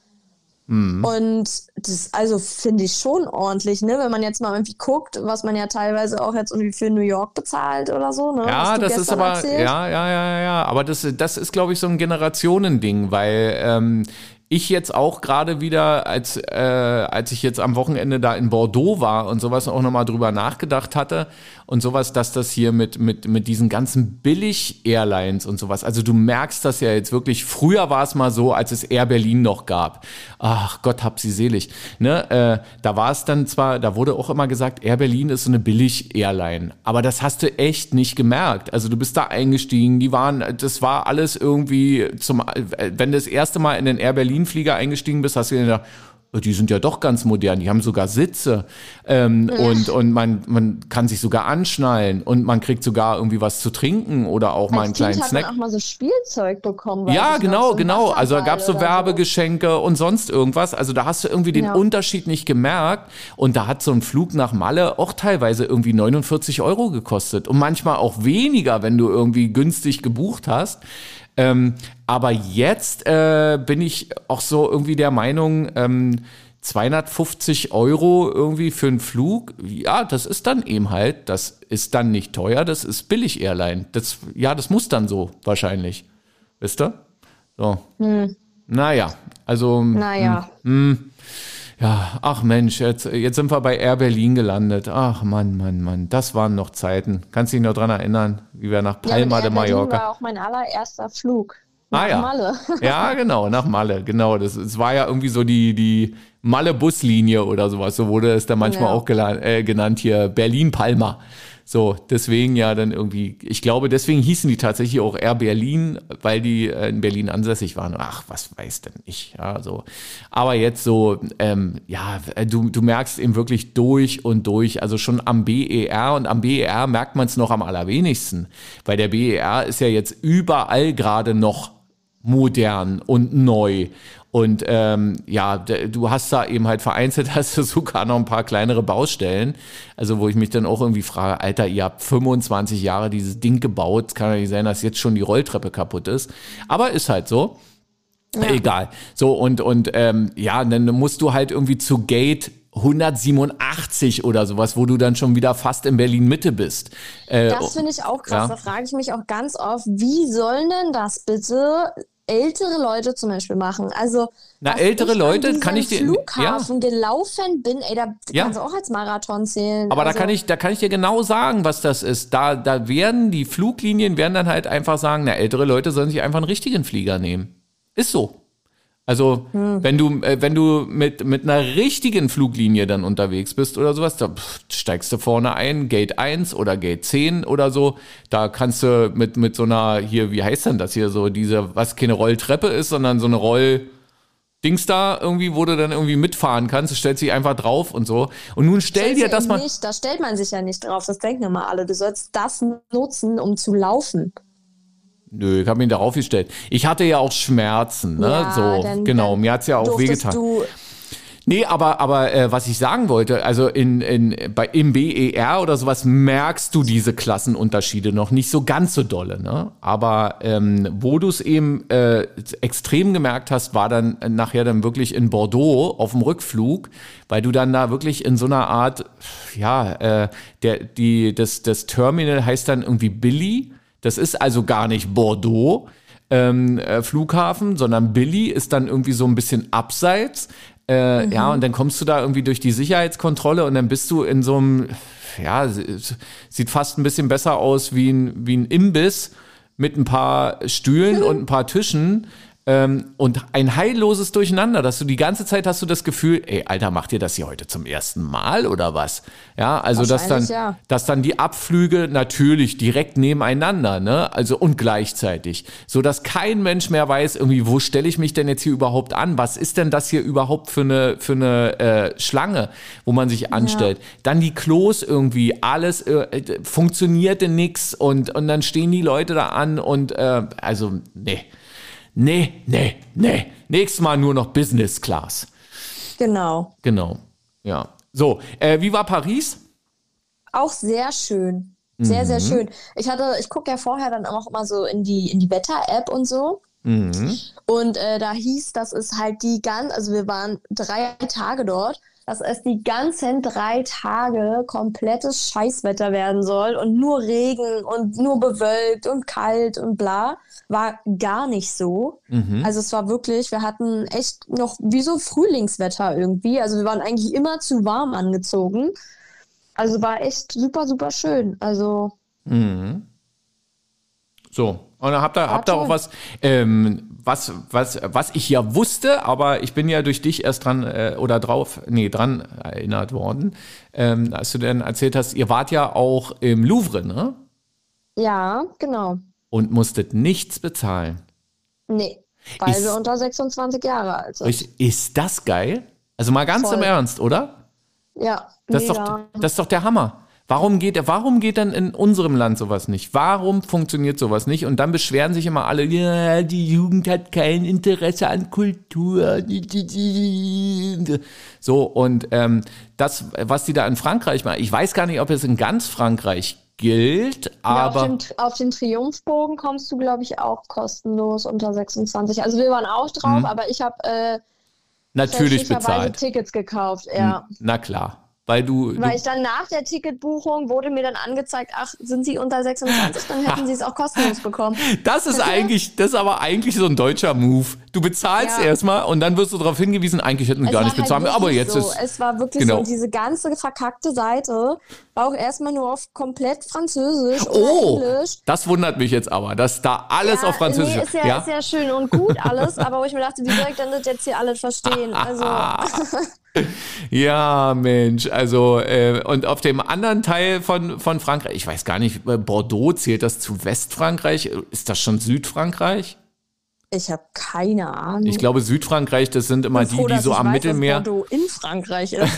Mhm. Und das, also finde ich schon ordentlich, ne? Wenn man jetzt mal irgendwie guckt, was man ja teilweise auch jetzt irgendwie für New York bezahlt oder so, ne? Ja, das ist aber, erzählt. ja, ja, ja, ja. Aber das, das ist, glaube ich, so ein Generationending, weil ähm, ich jetzt auch gerade wieder, als, äh, als ich jetzt am Wochenende da in Bordeaux war und sowas auch nochmal drüber nachgedacht hatte und sowas, dass das hier mit, mit, mit diesen ganzen Billig-Airlines und sowas, also du merkst das ja jetzt wirklich, früher war es mal so, als es Air Berlin noch gab. Ach Gott, hab sie selig. Ne? Äh, da war es dann zwar, da wurde auch immer gesagt, Air Berlin ist so eine Billig-Airline, aber das hast du echt nicht gemerkt. Also du bist da eingestiegen, die waren, das war alles irgendwie zum, wenn du das erste Mal in den Air Berlin Berlin-Flieger eingestiegen bist, hast du dir gedacht, die sind ja doch ganz modern, die haben sogar Sitze ähm, ja. und, und man, man kann sich sogar anschnallen und man kriegt sogar irgendwie was zu trinken oder auch Als mal einen kind kleinen hat Snack. Man auch mal so Spielzeug bekommen. Ja, genau, so genau. Also da gab es so Werbegeschenke so. und sonst irgendwas. Also da hast du irgendwie den ja. Unterschied nicht gemerkt und da hat so ein Flug nach Malle auch teilweise irgendwie 49 Euro gekostet und manchmal auch weniger, wenn du irgendwie günstig gebucht hast. Ähm, aber jetzt äh, bin ich auch so irgendwie der Meinung, ähm, 250 Euro irgendwie für einen Flug, ja, das ist dann eben halt, das ist dann nicht teuer, das ist billig Airline. Das, ja, das muss dann so wahrscheinlich. Wisst ihr? So. Hm. Naja, also. Naja. Mh, hm, hm. Ja, ach Mensch, jetzt, jetzt sind wir bei Air Berlin gelandet. Ach Mann, Mann, Mann, das waren noch Zeiten. Kannst du dich noch dran erinnern, wie wir nach Palma ja, de Mallorca. Das war auch mein allererster Flug. Nach ah, ja. Malle. ja, genau, nach Malle, genau. Das, das war ja irgendwie so die, die Malle-Buslinie oder sowas. So wurde es dann manchmal ja. auch äh, genannt hier, Berlin-Palma. So, deswegen ja dann irgendwie, ich glaube, deswegen hießen die tatsächlich auch Air Berlin, weil die äh, in Berlin ansässig waren. Ach, was weiß denn ich, ja, so. Aber jetzt so, ähm, ja, du, du merkst eben wirklich durch und durch, also schon am BER und am BER merkt man es noch am allerwenigsten, weil der BER ist ja jetzt überall gerade noch modern und neu. Und ähm, ja, du hast da eben halt vereinzelt, hast du sogar noch ein paar kleinere Baustellen. Also wo ich mich dann auch irgendwie frage, Alter, ihr habt 25 Jahre dieses Ding gebaut. Kann ja nicht sein, dass jetzt schon die Rolltreppe kaputt ist. Aber ist halt so. Ja. Egal. So, und, und ähm, ja, dann musst du halt irgendwie zu Gate 187 oder sowas, wo du dann schon wieder fast in Berlin Mitte bist. Äh, das finde ich auch krass. Ja. Da frage ich mich auch ganz oft, wie sollen denn das bitte ältere Leute zum Beispiel machen. Also na ältere ich Leute kann ich dir Flughafen ja. gelaufen bin, ey, da ja. kannst du auch als Marathon zählen. Aber also. da kann ich, da kann ich dir genau sagen, was das ist. Da, da werden die Fluglinien werden dann halt einfach sagen, na ältere Leute sollen sich einfach einen richtigen Flieger nehmen. Ist so. Also, hm. wenn du, äh, wenn du mit, mit einer richtigen Fluglinie dann unterwegs bist oder sowas, da steigst du vorne ein, Gate 1 oder Gate 10 oder so. Da kannst du mit, mit so einer, hier, wie heißt denn das hier, so diese, was keine Rolltreppe ist, sondern so eine Roll, Dings da irgendwie, wo du dann irgendwie mitfahren kannst, du stellst dich einfach drauf und so. Und nun stell dir das mal. Nicht, da stellt man sich ja nicht drauf, das denken immer alle. Du sollst das nutzen, um zu laufen. Nö, ich habe ihn darauf gestellt. Ich hatte ja auch Schmerzen, ne? Ja, so, dann, genau. Dann mir hat's ja auch wehgetan. Du Nee, aber, aber äh, was ich sagen wollte, also in, in, bei, im BER oder sowas merkst du diese Klassenunterschiede noch nicht so ganz so dolle. Ne? Aber ähm, wo du es eben äh, extrem gemerkt hast, war dann nachher dann wirklich in Bordeaux auf dem Rückflug, weil du dann da wirklich in so einer Art, ja, äh, der, die, das, das Terminal heißt dann irgendwie Billy das ist also gar nicht Bordeaux. Ähm, äh, Flughafen, sondern Billy ist dann irgendwie so ein bisschen abseits. Äh, mhm. Ja, und dann kommst du da irgendwie durch die Sicherheitskontrolle und dann bist du in so einem, ja, sieht fast ein bisschen besser aus wie ein, wie ein Imbiss mit ein paar Stühlen und ein paar Tischen. Ähm, und ein heilloses Durcheinander, dass du die ganze Zeit hast du das Gefühl, ey, Alter, macht ihr das hier heute zum ersten Mal oder was? Ja, also dass dann, ja. dass dann die Abflüge natürlich direkt nebeneinander, ne? Also und gleichzeitig, so dass kein Mensch mehr weiß, irgendwie, wo stelle ich mich denn jetzt hier überhaupt an? Was ist denn das hier überhaupt für eine für eine äh, Schlange, wo man sich anstellt? Ja. Dann die Klos irgendwie, alles äh, funktionierte nix und und dann stehen die Leute da an und äh, also nee nee, nee, nee, nächstes Mal nur noch Business Class. Genau. Genau, ja. So, äh, wie war Paris? Auch sehr schön. Sehr, mhm. sehr schön. Ich hatte, ich gucke ja vorher dann auch immer so in die, in die Wetter-App und so. Mhm. Und äh, da hieß, dass es halt die ganz, also wir waren drei Tage dort dass es die ganzen drei Tage komplettes Scheißwetter werden soll und nur Regen und nur bewölkt und kalt und bla. War gar nicht so. Mhm. Also es war wirklich, wir hatten echt noch wie so Frühlingswetter irgendwie. Also wir waren eigentlich immer zu warm angezogen. Also war echt super, super schön. Also. Mhm. So, und dann habt ihr, habt ihr auch was, ähm, was, was, was ich ja wusste, aber ich bin ja durch dich erst dran äh, oder drauf, nee, dran erinnert worden, ähm, als du dann erzählt hast, ihr wart ja auch im Louvre, ne? Ja, genau. Und musstet nichts bezahlen. Nee, weil ist, wir unter 26 Jahre alt sind. Ist das geil? Also mal ganz Voll. im Ernst, oder? Ja, das ist, doch, das ist doch der Hammer. Warum geht, warum geht dann in unserem Land sowas nicht? Warum funktioniert sowas nicht? Und dann beschweren sich immer alle, ja, die Jugend hat kein Interesse an Kultur. So, und ähm, das, was die da in Frankreich machen, ich weiß gar nicht, ob es in ganz Frankreich gilt, aber. Ja, auf, den, auf, den, Triumphbogen kommst du, glaube ich, auch kostenlos unter 26. Also wir waren auch drauf, mhm. aber ich habe äh, natürlich bezahlt. Tickets gekauft, ja. Na klar. Weil du. Weil du ich dann nach der Ticketbuchung wurde mir dann angezeigt, ach, sind Sie unter 26, dann hätten Sie es auch kostenlos bekommen. Das ist eigentlich, das ist aber eigentlich so ein deutscher Move. Du bezahlst ja. erstmal und dann wirst du darauf hingewiesen, eigentlich hätten sie gar nicht halt bezahlt, aber jetzt so. ist. Es war wirklich genau. so, diese ganze verkackte Seite war auch erstmal nur auf komplett Französisch oh, Englisch. Das wundert mich jetzt aber, dass da alles ja, auf Französisch nee, ist. Ja, ja, ist ja schön und gut alles, aber wo ich mir dachte, wie soll ich denn das jetzt hier alles verstehen? Also. Ja, Mensch, also äh, und auf dem anderen Teil von, von Frankreich, ich weiß gar nicht, Bordeaux zählt das zu Westfrankreich? Ist das schon Südfrankreich? Ich habe keine Ahnung. Ich glaube, Südfrankreich, das sind immer froh, die, die so am weiß, Mittelmeer. Bordeaux in Frankreich ist.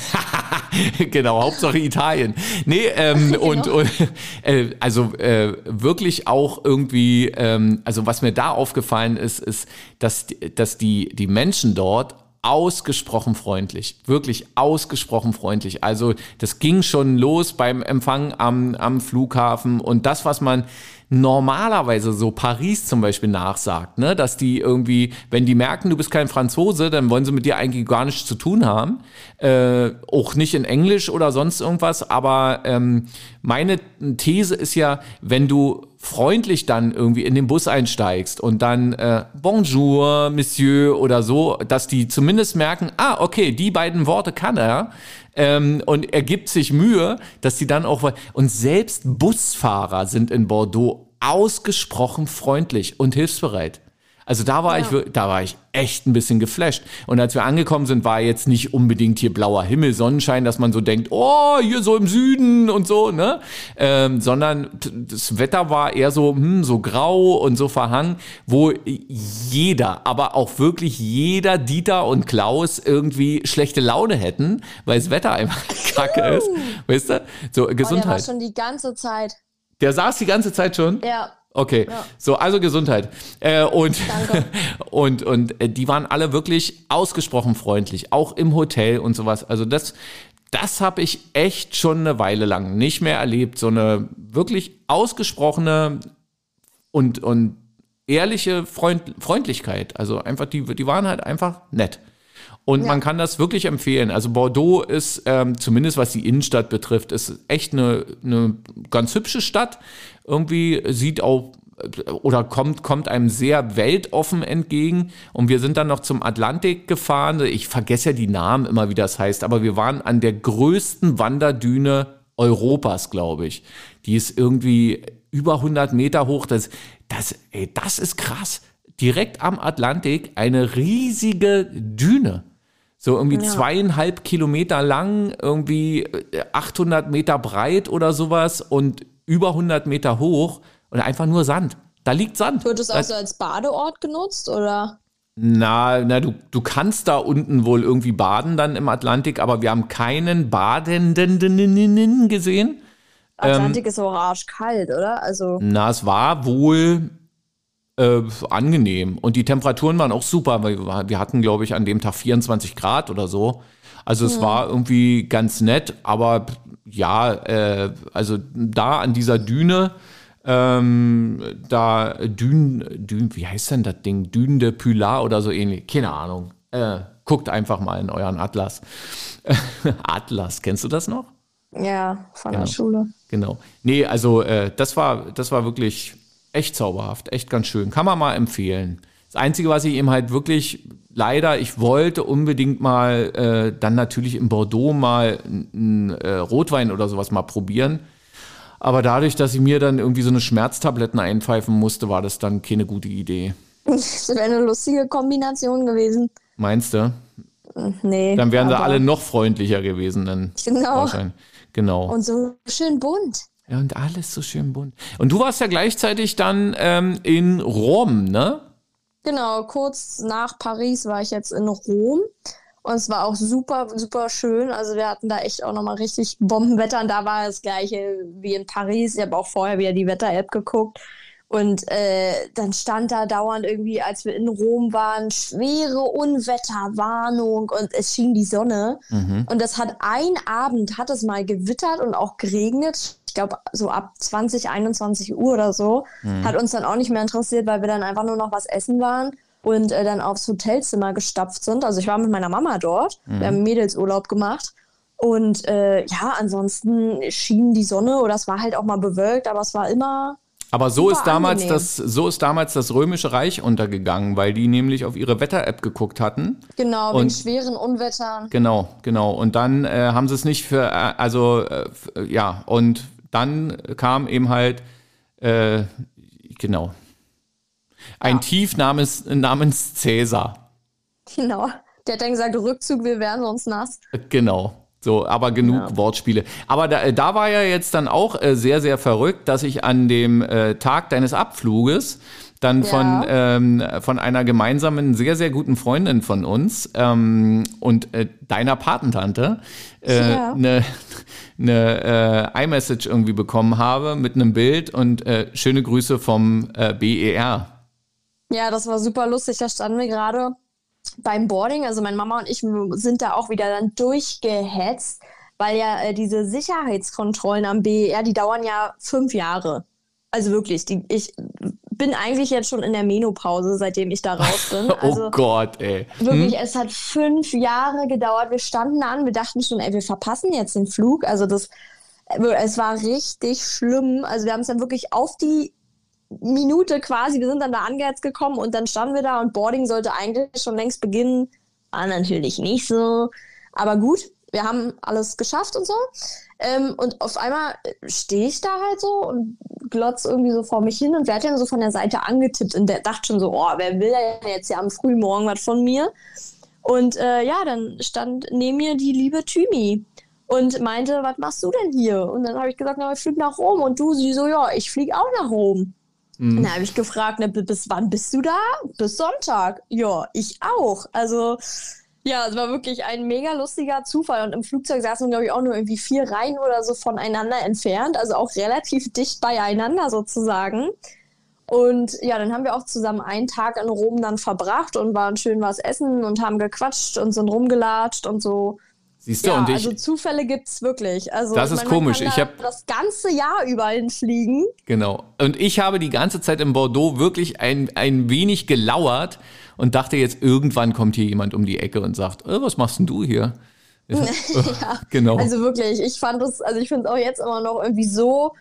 genau, Hauptsache Italien. Nee, ähm, genau. und, und äh, also äh, wirklich auch irgendwie, ähm, also was mir da aufgefallen ist, ist, dass, dass die, die Menschen dort ausgesprochen freundlich, wirklich ausgesprochen freundlich. Also das ging schon los beim Empfang am, am Flughafen und das, was man normalerweise so Paris zum Beispiel nachsagt, ne? dass die irgendwie, wenn die merken, du bist kein Franzose, dann wollen sie mit dir eigentlich gar nichts zu tun haben. Äh, auch nicht in Englisch oder sonst irgendwas. Aber ähm, meine These ist ja, wenn du freundlich dann irgendwie in den Bus einsteigst und dann äh, Bonjour, Monsieur oder so, dass die zumindest merken, ah, okay, die beiden Worte kann er, ähm, und er gibt sich Mühe, dass sie dann auch, und selbst Busfahrer sind in Bordeaux ausgesprochen freundlich und hilfsbereit. Also da war ja. ich, da war ich echt ein bisschen geflasht. Und als wir angekommen sind, war jetzt nicht unbedingt hier blauer Himmel, Sonnenschein, dass man so denkt, oh, hier so im Süden und so, ne? Ähm, sondern das Wetter war eher so, hm, so grau und so verhangen, wo jeder, aber auch wirklich jeder Dieter und Klaus irgendwie schlechte Laune hätten, weil das Wetter einfach kacke ist. Weißt du? So, Gesundheit. Oh, der war schon die ganze Zeit. Der saß die ganze Zeit schon? Ja. Okay, ja. so, also Gesundheit. Äh, und, und, und äh, die waren alle wirklich ausgesprochen freundlich, auch im Hotel und sowas. Also das, das habe ich echt schon eine Weile lang nicht mehr erlebt. So eine wirklich ausgesprochene und, und ehrliche Freund, Freundlichkeit. Also einfach, die, die waren halt einfach nett. Und ja. man kann das wirklich empfehlen. Also Bordeaux ist, ähm, zumindest was die Innenstadt betrifft, ist echt eine, eine ganz hübsche Stadt. Irgendwie sieht auch oder kommt, kommt einem sehr weltoffen entgegen. Und wir sind dann noch zum Atlantik gefahren. Ich vergesse ja die Namen immer, wie das heißt, aber wir waren an der größten Wanderdüne Europas, glaube ich. Die ist irgendwie über 100 Meter hoch. Das, das, ey, das ist krass. Direkt am Atlantik eine riesige Düne. So irgendwie ja. zweieinhalb Kilometer lang, irgendwie 800 äh, Meter breit oder sowas und über 100 Meter hoch und einfach nur Sand. Da liegt Sand. Wird es auch so als Badeort genutzt oder? Na, na du, du kannst da unten wohl irgendwie baden dann im Atlantik, aber wir haben keinen Badenden gesehen. Atlantik ähm, ist auch arschkalt, oder? Also. Na, es war wohl äh, angenehm. Und die Temperaturen waren auch super, weil wir hatten, glaube ich, an dem Tag 24 Grad oder so. Also es ja. war irgendwie ganz nett, aber ja, äh, also da an dieser Düne, ähm, da Dünen, Dünen, wie heißt denn das Ding? Dünen de Pilar oder so ähnlich, keine Ahnung. Äh, guckt einfach mal in euren Atlas. Atlas, kennst du das noch? Ja, von genau. der Schule. Genau. Nee, also äh, das war, das war wirklich echt zauberhaft, echt ganz schön. Kann man mal empfehlen. Das Einzige, was ich eben halt wirklich leider, ich wollte unbedingt mal äh, dann natürlich in Bordeaux mal einen äh, Rotwein oder sowas mal probieren. Aber dadurch, dass ich mir dann irgendwie so eine Schmerztabletten einpfeifen musste, war das dann keine gute Idee. Das wäre eine lustige Kombination gewesen. Meinst du? Nee. Dann wären sie alle noch freundlicher gewesen. Dann genau. Genau. Und so schön bunt. Ja, und alles so schön bunt. Und du warst ja gleichzeitig dann ähm, in Rom, ne? Genau, kurz nach Paris war ich jetzt in Rom. Und es war auch super, super schön. Also wir hatten da echt auch nochmal richtig Bombenwetter. Und da war das gleiche wie in Paris. Ich habe auch vorher wieder die Wetter-App geguckt. Und äh, dann stand da dauernd irgendwie, als wir in Rom waren, schwere Unwetterwarnung und es schien die Sonne. Mhm. Und das hat ein Abend, hat es mal gewittert und auch geregnet. Ich glaube, so ab 20, 21 Uhr oder so. Mhm. Hat uns dann auch nicht mehr interessiert, weil wir dann einfach nur noch was essen waren und äh, dann aufs Hotelzimmer gestapft sind. Also ich war mit meiner Mama dort. Mhm. Wir haben Mädelsurlaub gemacht. Und äh, ja, ansonsten schien die Sonne oder es war halt auch mal bewölkt, aber es war immer aber so ist damals das, so ist damals das Römische Reich untergegangen, weil die nämlich auf ihre Wetter-App geguckt hatten. Genau, wegen schweren Unwettern. Genau, genau. Und dann äh, haben sie es nicht für, äh, also äh, ja, und dann kam eben halt, äh, genau, ein ja. Tief namens, namens Cäsar. Genau, Der hat dann gesagt, Rückzug, wir werden sonst nass. Genau. So, aber genug ja. Wortspiele. Aber da, da war ja jetzt dann auch äh, sehr, sehr verrückt, dass ich an dem äh, Tag deines Abfluges dann ja. von, ähm, von einer gemeinsamen, sehr, sehr guten Freundin von uns ähm, und äh, deiner Patentante äh, eine, eine äh, iMessage irgendwie bekommen habe mit einem Bild und äh, schöne Grüße vom äh, BER. Ja, das war super lustig. Da standen wir gerade beim Boarding, also meine Mama und ich sind da auch wieder dann durchgehetzt, weil ja äh, diese Sicherheitskontrollen am BER, die dauern ja fünf Jahre. Also wirklich, die, ich bin eigentlich jetzt schon in der Menopause, seitdem ich da raus bin. Oh also oh Gott, ey. Wirklich, hm? es hat fünf Jahre gedauert. Wir standen da an, wir dachten schon, ey, wir verpassen jetzt den Flug. Also das, es war richtig schlimm. Also wir haben es dann wirklich auf die Minute quasi, wir sind dann da angehetzt gekommen und dann standen wir da und Boarding sollte eigentlich schon längst beginnen. War natürlich nicht so. Aber gut, wir haben alles geschafft und so. Ähm, und auf einmal stehe ich da halt so und glotz irgendwie so vor mich hin und werde dann so von der Seite angetippt und der dachte schon so, oh, wer will denn jetzt ja am frühen Morgen was von mir? Und äh, ja, dann stand neben mir die liebe Thymi und meinte, was machst du denn hier? Und dann habe ich gesagt, na, ich fliege nach Rom. Und du, sie so, ja, ich fliege auch nach Rom. Mhm. Dann habe ich gefragt, na, bis wann bist du da? Bis Sonntag. Ja, ich auch. Also ja, es war wirklich ein mega lustiger Zufall. Und im Flugzeug saßen, glaube ich, auch nur irgendwie vier Reihen oder so voneinander entfernt. Also auch relativ dicht beieinander sozusagen. Und ja, dann haben wir auch zusammen einen Tag in Rom dann verbracht und waren schön was essen und haben gequatscht und sind rumgelatscht und so. Siehst du, ja, und ich, also Zufälle gibt es wirklich. Also, das ist meine, komisch. ich habe das ganze Jahr überall hinfliegen. Genau. Und ich habe die ganze Zeit in Bordeaux wirklich ein, ein wenig gelauert und dachte jetzt, irgendwann kommt hier jemand um die Ecke und sagt, oh, was machst denn du hier? ja, genau. Also wirklich, ich fand es, also ich finde es auch jetzt immer noch irgendwie so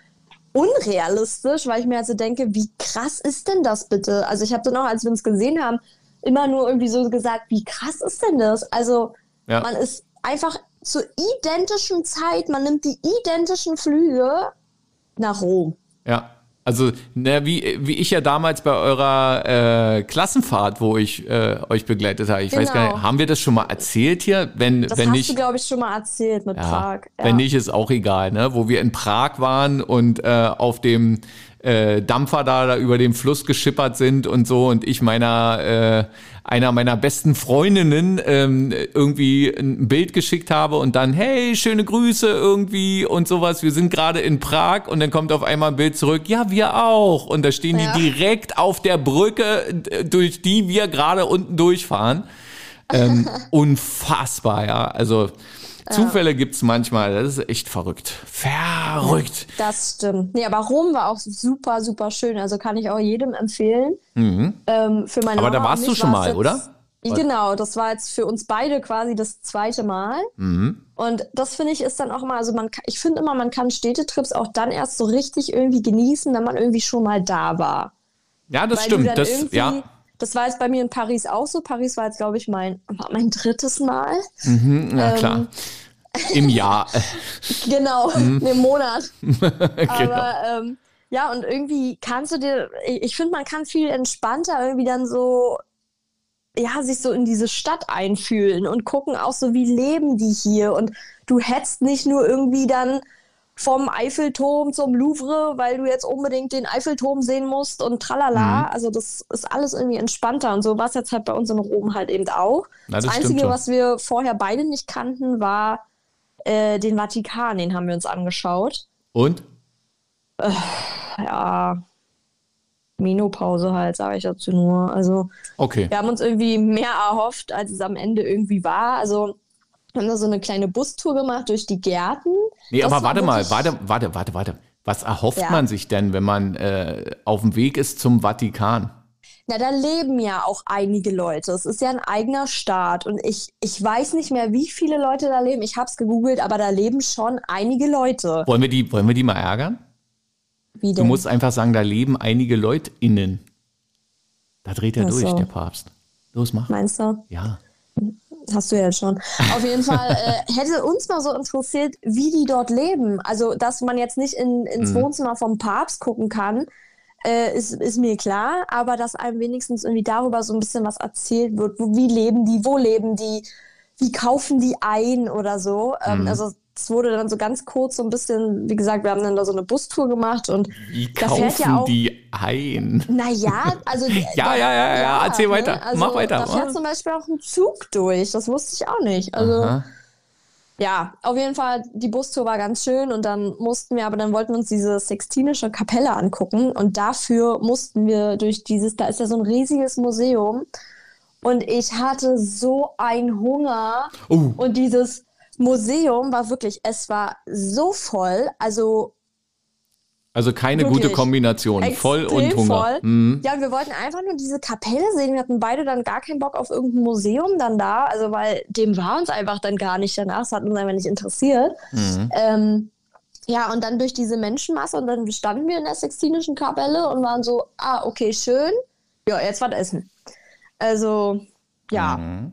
unrealistisch, weil ich mir also denke, wie krass ist denn das bitte? Also ich habe dann auch, als wir uns gesehen haben, immer nur irgendwie so gesagt, wie krass ist denn das? Also ja. man ist einfach zur identischen Zeit, man nimmt die identischen Flüge nach Rom. Ja. Also, ne, wie, wie ich ja damals bei eurer äh, Klassenfahrt, wo ich äh, euch begleitet habe. Ich genau. weiß gar nicht, genau. haben wir das schon mal erzählt hier? Wenn, das wenn hast nicht, du, glaube ich, schon mal erzählt mit ja, Prag. Ja. Wenn nicht, ist auch egal, ne? Wo wir in Prag waren und äh, auf dem äh, Dampfer da, da über den Fluss geschippert sind und so. Und ich meiner äh, einer meiner besten Freundinnen ähm, irgendwie ein Bild geschickt habe und dann hey schöne Grüße irgendwie und sowas. Wir sind gerade in Prag und dann kommt auf einmal ein Bild zurück. Ja wir auch. Und da stehen ja. die direkt auf der Brücke durch die wir gerade unten durchfahren. Ähm, unfassbar ja. Also Zufälle gibt es manchmal, das ist echt verrückt. Verrückt. Das stimmt. Nee, aber Rom war auch super, super schön. Also kann ich auch jedem empfehlen. Mhm. Ähm, für meine aber da warst du schon mal, jetzt, oder? Genau, das war jetzt für uns beide quasi das zweite Mal. Mhm. Und das finde ich ist dann auch immer, also man, ich finde immer, man kann Städtetrips auch dann erst so richtig irgendwie genießen, wenn man irgendwie schon mal da war. Ja, das Weil stimmt. Das, ja das war jetzt bei mir in Paris auch so. Paris war jetzt, glaube ich, mein, mein drittes Mal. Mhm, ja, ähm, klar. Im Jahr. genau, mhm. im Monat. genau. Aber ähm, ja, und irgendwie kannst du dir, ich finde, man kann viel entspannter irgendwie dann so, ja, sich so in diese Stadt einfühlen und gucken auch so, wie leben die hier. Und du hättest nicht nur irgendwie dann vom Eiffelturm zum Louvre, weil du jetzt unbedingt den Eiffelturm sehen musst und tralala. Mhm. Also das ist alles irgendwie entspannter und so war es jetzt halt bei uns in Rom halt eben auch. Na, das, das Einzige, was wir vorher beide nicht kannten, war äh, den Vatikan, den haben wir uns angeschaut. Und? Äh, ja, Menopause halt, sage ich dazu nur. Also okay. wir haben uns irgendwie mehr erhofft, als es am Ende irgendwie war. Also haben da so eine kleine Bustour gemacht durch die Gärten. Nee, das aber warte mal, warte, warte, warte, warte. Was erhofft ja. man sich denn, wenn man äh, auf dem Weg ist zum Vatikan? Na, da leben ja auch einige Leute. Es ist ja ein eigener Staat. Und ich, ich weiß nicht mehr, wie viele Leute da leben. Ich habe es gegoogelt, aber da leben schon einige Leute. Wollen wir die, wollen wir die mal ärgern? Wie denn? Du musst einfach sagen, da leben einige Leute innen. Da dreht er Ach durch, so. der Papst. Los, mach. Meinst du? Ja hast du ja schon. Auf jeden Fall äh, hätte uns mal so interessiert, wie die dort leben. Also, dass man jetzt nicht in, ins mhm. Wohnzimmer vom Papst gucken kann, äh, ist, ist mir klar, aber dass einem wenigstens irgendwie darüber so ein bisschen was erzählt wird, wo, wie leben die, wo leben die, wie kaufen die ein oder so. Ähm, Mhm. also es wurde dann so ganz kurz so ein bisschen, wie gesagt, wir haben dann da so eine Bustour gemacht und Wie da fährt kaufen ja auch, die ein? naja, also Ja, ja, ja, ja, erzähl weiter. Also, Mach weiter. Da fährt zum Beispiel auch ein Zug durch, das wusste ich auch nicht. Also Aha. ja, auf jeden Fall, die Bustour war ganz schön und dann mussten wir, aber dann wollten wir uns diese Sextinische Kapelle angucken und dafür mussten wir durch dieses, da ist ja so ein riesiges Museum und ich hatte so einen Hunger Oh, und dieses Museum war wirklich, es war so voll, also also keine Wirklich. gute Kombination. Voll und extrem Hunger. voll. Mhm. Ja, wir wollten einfach nur diese Kapelle sehen. Wir hatten beide dann gar keinen Bock auf irgendein Museum dann da, also weil dem war uns einfach dann gar nicht danach, es hat uns einfach nicht interessiert. Mhm. Ähm, ja, und dann durch diese Menschenmasse und dann standen wir in der Sextinischen Kapelle und waren so, ah, okay, schön. Ja, jetzt was essen. Also, ja, Mhm.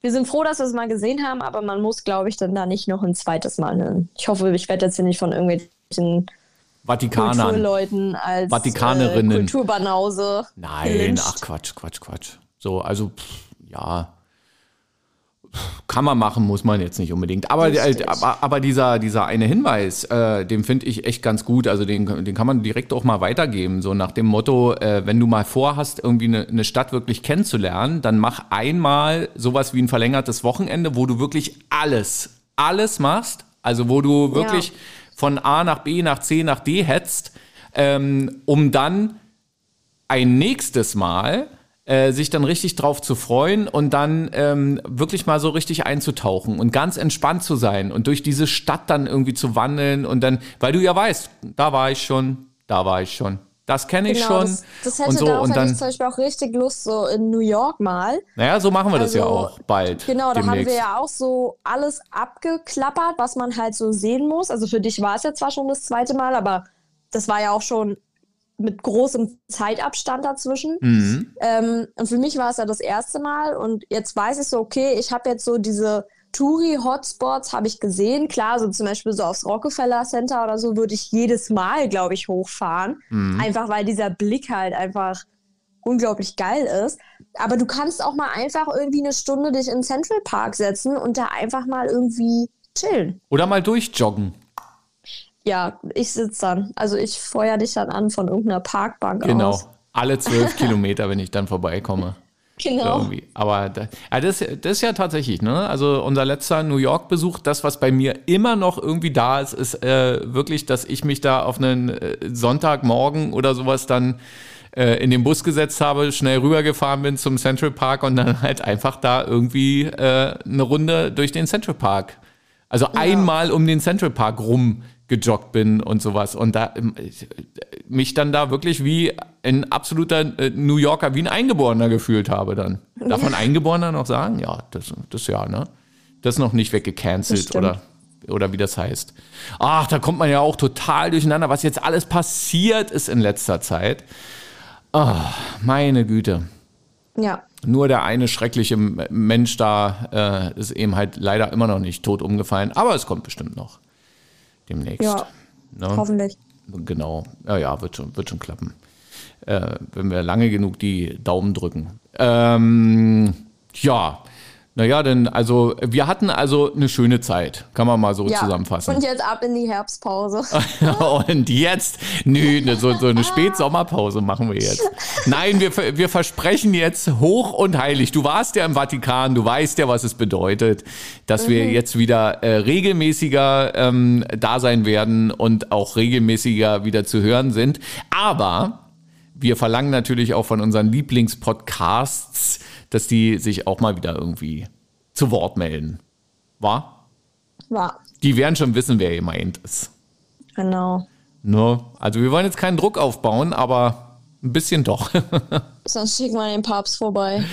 Wir sind froh, dass wir es mal gesehen haben, aber man muss, glaube ich, dann da nicht noch ein zweites Mal hin. Ich hoffe, ich werde jetzt hier nicht von irgendwelchen Vatikanern. Kulturleuten als Vatikanerinnen. Äh, Kulturbanause. Nein, gelyncht. ach Quatsch, Quatsch, Quatsch. So, also, pff, ja. Kann man machen, muss man jetzt nicht unbedingt. Aber, äh, aber, aber dieser, dieser eine Hinweis, äh, den finde ich echt ganz gut. Also den, den kann man direkt auch mal weitergeben. So nach dem Motto, äh, wenn du mal vorhast, irgendwie eine, eine Stadt wirklich kennenzulernen, dann mach einmal sowas wie ein verlängertes Wochenende, wo du wirklich alles, alles machst. Also wo du wirklich Ja. von A nach B nach C nach D hetzt, ähm, um dann ein nächstes Mal äh, sich dann richtig drauf zu freuen und dann ähm, wirklich mal so richtig einzutauchen und ganz entspannt zu sein und durch diese Stadt dann irgendwie zu wandeln und dann, weil du ja weißt, da war ich schon, da war ich schon, das kenne ich schon Genau, das, das hätte und so darauf und hätte ich dann, zum Beispiel auch richtig Lust, so in New York mal. naja, so machen wir das ja Also, auch bald. Genau, da haben wir ja auch so alles abgeklappert, was man halt so sehen muss. Also für dich war es ja zwar schon das zweite Mal, aber das war ja auch schon mit großem Zeitabstand dazwischen. Mhm. Ähm, und für mich war es ja das erste Mal und jetzt weiß ich so, okay, ich habe jetzt so diese Touri-Hotspots habe ich gesehen. Klar, so zum Beispiel so aufs Rockefeller Center oder so würde ich jedes Mal, glaube ich, hochfahren. Mhm. Einfach weil dieser Blick halt einfach unglaublich geil ist. Aber du kannst auch mal einfach irgendwie eine Stunde dich in Central Park setzen und da einfach mal irgendwie chillen. Oder mal durchjoggen. Ja, ich sitze dann. Also ich feuer dich dann an von irgendeiner Parkbank Genau. aus. Alle zwölf Kilometer, wenn ich dann vorbeikomme. Genau. Irgendwie. Aber da, ja, das, das ist ja tatsächlich, ne? Also unser letzter New York-Besuch, das, was bei mir immer noch irgendwie da ist, ist äh, wirklich, dass ich mich da auf einen äh, Sonntagmorgen oder sowas dann äh, in den Bus gesetzt habe, schnell rübergefahren bin zum Central Park und dann halt einfach da irgendwie äh, eine Runde durch den Central Park. Also einmal um den Central Park rum gejoggt bin und sowas und da ähm, mich dann da wirklich wie ein absoluter äh, New Yorker, wie ein Eingeborener gefühlt habe dann. Darf man Eingeborener noch sagen? Ja, das, das ja, ne? Das ist noch nicht weggecancelt oder, oder wie das heißt. Ach, da kommt man ja auch total durcheinander, was jetzt alles passiert ist in letzter Zeit. Ah, meine Güte. Ja. Nur der eine schreckliche Mensch da äh, ist eben halt leider immer noch nicht tot umgefallen, aber es kommt bestimmt noch demnächst. Ja. Ne? Hoffentlich. Genau. Ja, ja, wird schon, wird schon klappen. Äh, wenn wir lange genug die Daumen drücken. Ähm, ja. Naja, denn also wir hatten also eine schöne Zeit, kann man mal so Ja. zusammenfassen. Und jetzt ab in die Herbstpause. Und jetzt, nö, ne, so, so eine Spätsommerpause machen wir jetzt. Nein, wir, wir versprechen jetzt hoch und heilig. Du warst ja im Vatikan, du weißt ja, was es bedeutet, dass wir jetzt wieder äh, regelmäßiger ähm, da sein werden und auch regelmäßiger wieder zu hören sind. Aber wir verlangen natürlich auch von unseren Lieblingspodcasts, dass die sich auch mal wieder irgendwie zu Wort melden. War? War. Die werden schon wissen, wer gemeint ist. Genau. Ne? Also wir wollen jetzt keinen Druck aufbauen, aber ein bisschen doch. Sonst schicken wir den Papst vorbei.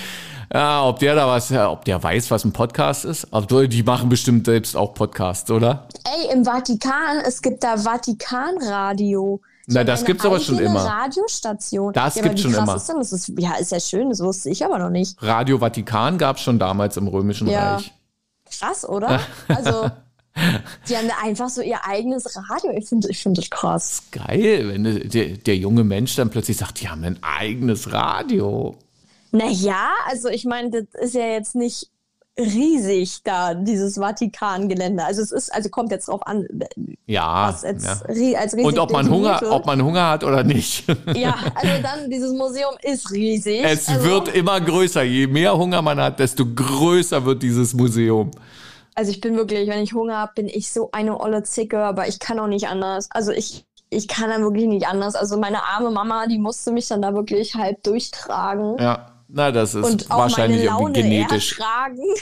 ja, ob der da was, ja, ob der weiß, was ein Podcast ist. Also die machen bestimmt selbst auch Podcasts, oder? Ey, im Vatikan, es gibt da Vatikanradio. Na, das eine gibt's aber schon immer. Radiostation. Das ja, gibt's wie schon immer. Ist das ist, ja, ist ja schön, das wusste ich aber noch nicht. Radio Vatikan gab es schon damals im Römischen Ja. Reich. Krass, oder? Also, Die haben einfach so ihr eigenes Radio. Ich finde ich find das krass. Geil, wenn der, der junge Mensch dann plötzlich sagt, die haben ein eigenes Radio. Naja, also ich meine, das ist ja jetzt nicht riesig da, dieses Vatikangelände. Also es ist, also kommt jetzt drauf an, Ja. jetzt ja. als Und ob man, Hunger, wird. ob man Hunger hat oder nicht. Ja, also dann, dieses Museum ist riesig. Es also, wird immer größer. Je mehr Hunger man hat, desto größer wird dieses Museum. Also ich bin wirklich, wenn ich Hunger habe, bin ich so eine olle Zicke, aber ich kann auch nicht anders. Also ich, ich kann dann wirklich nicht anders. Also meine arme Mama, die musste mich dann da wirklich halb durchtragen. Ja, na, das ist und auch wahrscheinlich irgendwie genetisch.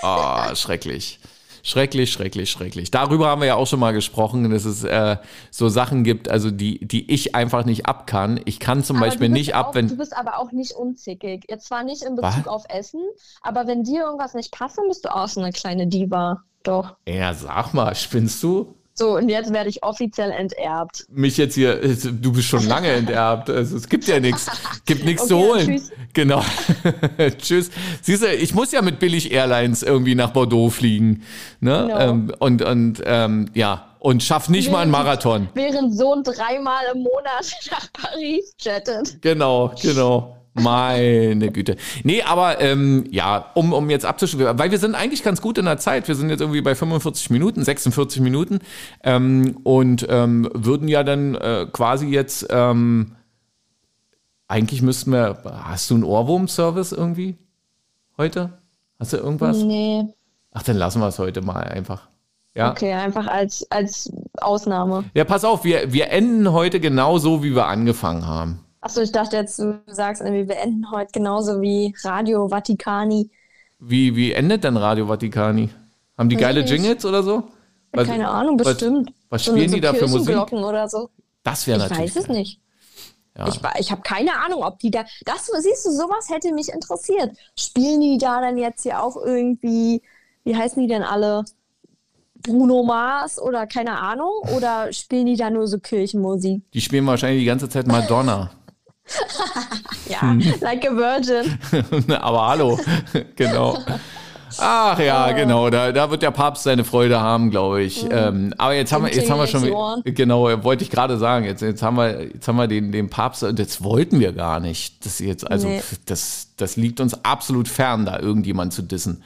Ah, schrecklich. Schrecklich, schrecklich, schrecklich. Darüber haben wir ja auch schon mal gesprochen, dass es äh, so Sachen gibt, also die, die ich einfach nicht ab kann. Ich kann zum Aber Beispiel nicht auch, ab, wenn. Du bist aber auch nicht unzickig. Jetzt zwar nicht in Bezug Was? auf Essen, aber wenn dir irgendwas nicht passt, dann bist du auch so eine kleine Diva. Doch. Ja, sag mal, spinnst du? So, und jetzt werde ich offiziell enterbt. Mich jetzt hier, du bist schon lange enterbt. Also es gibt ja nichts. Gibt nichts zu Okay, holen. tschüss. Genau. tschüss. Siehst du, ich muss ja mit Billig Airlines irgendwie nach Bordeaux fliegen. Ne? Genau. Ähm, und und ähm, ja. Und schaff nicht mal einen Marathon. Während Sohn dreimal im Monat nach Paris jettet. Genau, genau. Meine Güte. Nee, aber ähm, ja, um, um jetzt abzuschließen, weil wir sind eigentlich ganz gut in der Zeit. Wir sind jetzt irgendwie bei 45 Minuten, 46 Minuten ähm, und ähm, würden ja dann äh, quasi jetzt, ähm, eigentlich müssten wir, hast du einen Ohrwurm-Service irgendwie heute? Hast du irgendwas? Nee. Ach, dann lassen wir es heute mal einfach. Ja. Okay, einfach als, als Ausnahme. Ja, pass auf, wir, wir enden heute genau so, wie wir angefangen haben. Achso, ich dachte jetzt, du sagst, wir enden heute genauso wie Radio Vaticani. Wie, wie endet denn Radio Vaticani? Haben die geile ich Jingles oder so? Was- Keine Ahnung, was- bestimmt. Was So- spielen so die da für Musik? Oder so. Das wäre Ich natürlich. weiß es nicht. Ja. Ich, ich habe keine Ahnung, ob die da. Das siehst du, sowas hätte mich interessiert. Spielen die da dann jetzt hier auch irgendwie, wie heißen die denn alle? Bruno Mars oder keine Ahnung? Oder spielen die da nur so Kirchenmusik? Die spielen wahrscheinlich die ganze Zeit Madonna. Ja, Hm. like a virgin. Aber hallo, genau. Ach ja, genau, da, da wird der Papst seine Freude haben, glaube ich. Ähm, aber jetzt haben wir, jetzt haben wir schon, genau, wollte ich gerade sagen, jetzt, jetzt haben wir, jetzt haben wir den, den Papst, das wollten wir gar nicht. Das jetzt, also, Nee. das, das liegt uns absolut fern, da irgendjemand zu dissen.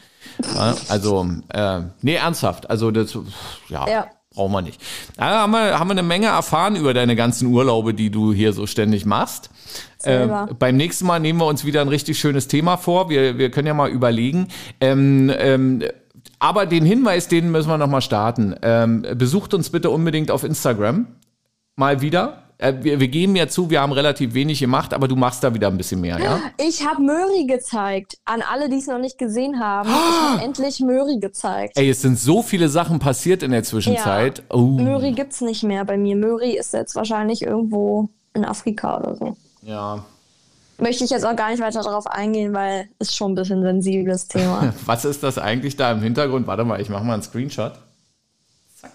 Ja, also, äh, nee, ernsthaft, also das, ja, Ja. Brauchen wir nicht. Da haben wir, haben wir eine Menge erfahren über deine ganzen Urlaube, die du hier so ständig machst. Ähm, beim nächsten Mal nehmen wir uns wieder ein richtig schönes Thema vor. Wir, wir können ja mal überlegen. Ähm, ähm, aber den Hinweis, den müssen wir noch mal starten. Ähm, besucht uns bitte unbedingt auf Instagram. Mal wieder. Äh, wir, wir geben ja zu, wir haben relativ wenig gemacht, aber du machst da wieder ein bisschen mehr, ja? Ich habe Möri gezeigt. An alle, die es noch nicht gesehen haben. Ich habe endlich Möri gezeigt. Ey, es sind so viele Sachen passiert in der Zwischenzeit. Oh. Möri gibt's nicht mehr bei mir. Möri ist jetzt wahrscheinlich irgendwo in Afrika oder so. Ja. Möchte ich jetzt auch gar nicht weiter darauf eingehen, weil ist schon ein bisschen sensibles Thema. Was ist das eigentlich da im Hintergrund? Warte mal, ich mache mal einen Screenshot. Zack.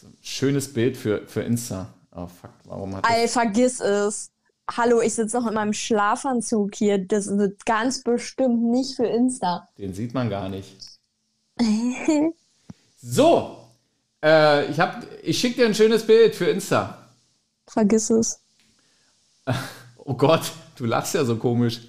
So, schönes Bild für, für Insta. Oh fuck, warum hat. Ey, vergiss es. Hallo, ich sitze noch in meinem Schlafanzug hier. Das wird ganz bestimmt nicht für Insta. Den sieht man gar nicht. So, äh, ich, hab- ich schicke dir ein schönes Bild für Insta. Vergiss es. Oh Gott, du lachst ja so komisch.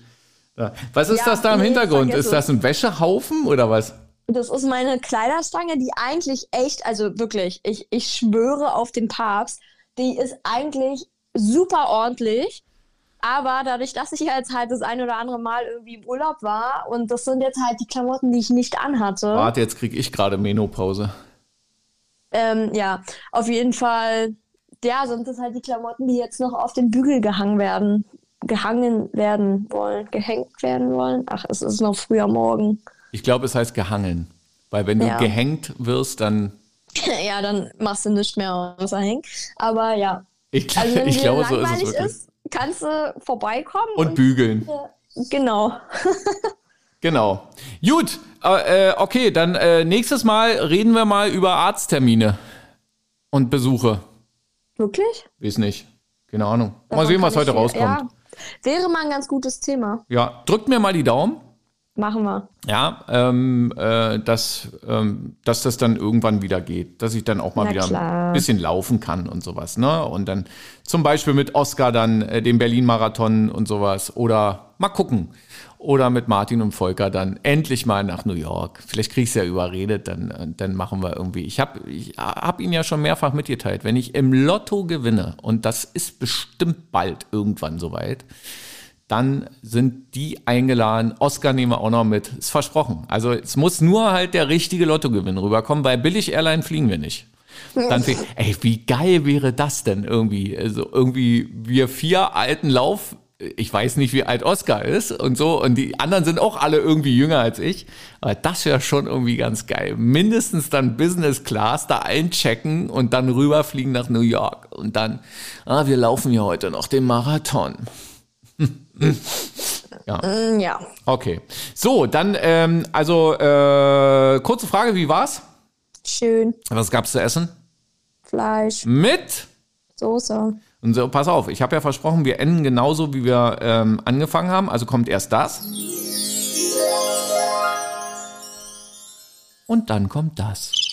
Was ist Ja, das da im nee, Hintergrund? Ist das ein Wäschehaufen oder was? Das ist meine Kleiderstange, die eigentlich echt, also wirklich, ich, ich schwöre auf den Papst, die ist eigentlich super ordentlich. Aber dadurch, dass ich jetzt halt das ein oder andere Mal irgendwie im Urlaub war und das sind jetzt halt die Klamotten, die ich nicht anhatte. Warte, jetzt kriege ich gerade Menopause. Ähm, ja, auf jeden Fall, ja, sind das halt die Klamotten, die jetzt noch auf den Bügel gehangen werden, gehangen werden wollen, gehängt werden wollen. Ach, es ist noch früher Morgen. Ich glaube, es heißt gehangen. Weil wenn du Ja. gehängt wirst, dann. ja, dann machst du nicht mehr außer hängen. Aber ja, Ich, also wenn ich glaube, so ist es wirklich. ist, kannst du vorbeikommen. Und bügeln. genau. Genau. Gut, äh, okay, dann äh, nächstes Mal reden wir mal über Arzttermine und Besuche. Wirklich? Weiß nicht. Keine Ahnung. Mal sehen, was heute rauskommt. Ja, wäre mal ein ganz gutes Thema. Ja, drückt mir mal die Daumen. Machen wir. Ja, ähm, äh, dass, ähm, dass das dann irgendwann wieder geht, dass ich dann auch mal Na wieder klar. ein bisschen laufen kann und sowas. Ne? Und dann zum Beispiel mit Oscar dann äh, den Berlin-Marathon und sowas. Oder mal gucken. Oder mit Martin und Volker dann endlich mal nach New York. Vielleicht krieg ich es ja überredet, dann, äh, dann machen wir irgendwie. Ich habe ich hab ihn ja schon mehrfach mitgeteilt, wenn ich im Lotto gewinne, und das ist bestimmt bald irgendwann soweit, dann sind die eingeladen. Oscar nehmen wir auch noch mit. Ist versprochen. Also es muss nur halt der richtige Lottogewinn rüberkommen. Bei Billig Airline fliegen wir nicht. Dann flieg- ey, wie geil wäre das denn irgendwie? Also irgendwie wir vier alten Lauf. Ich weiß nicht, wie alt Oscar ist und so. Und die anderen sind auch alle irgendwie jünger als ich. Aber das wäre schon irgendwie ganz geil. Mindestens dann Business Class da einchecken und dann rüberfliegen nach New York. Und dann, ah, wir laufen ja heute noch den Marathon. Mm, ja. Okay. So, dann, ähm, also, äh, kurze Frage, wie war's? Schön. Was gab's zu essen? Fleisch, Mit? Soße. Und so, pass auf, ich habe ja versprochen, wir enden genauso, wie wir ähm, angefangen haben. Also kommt erst das. Und dann kommt das.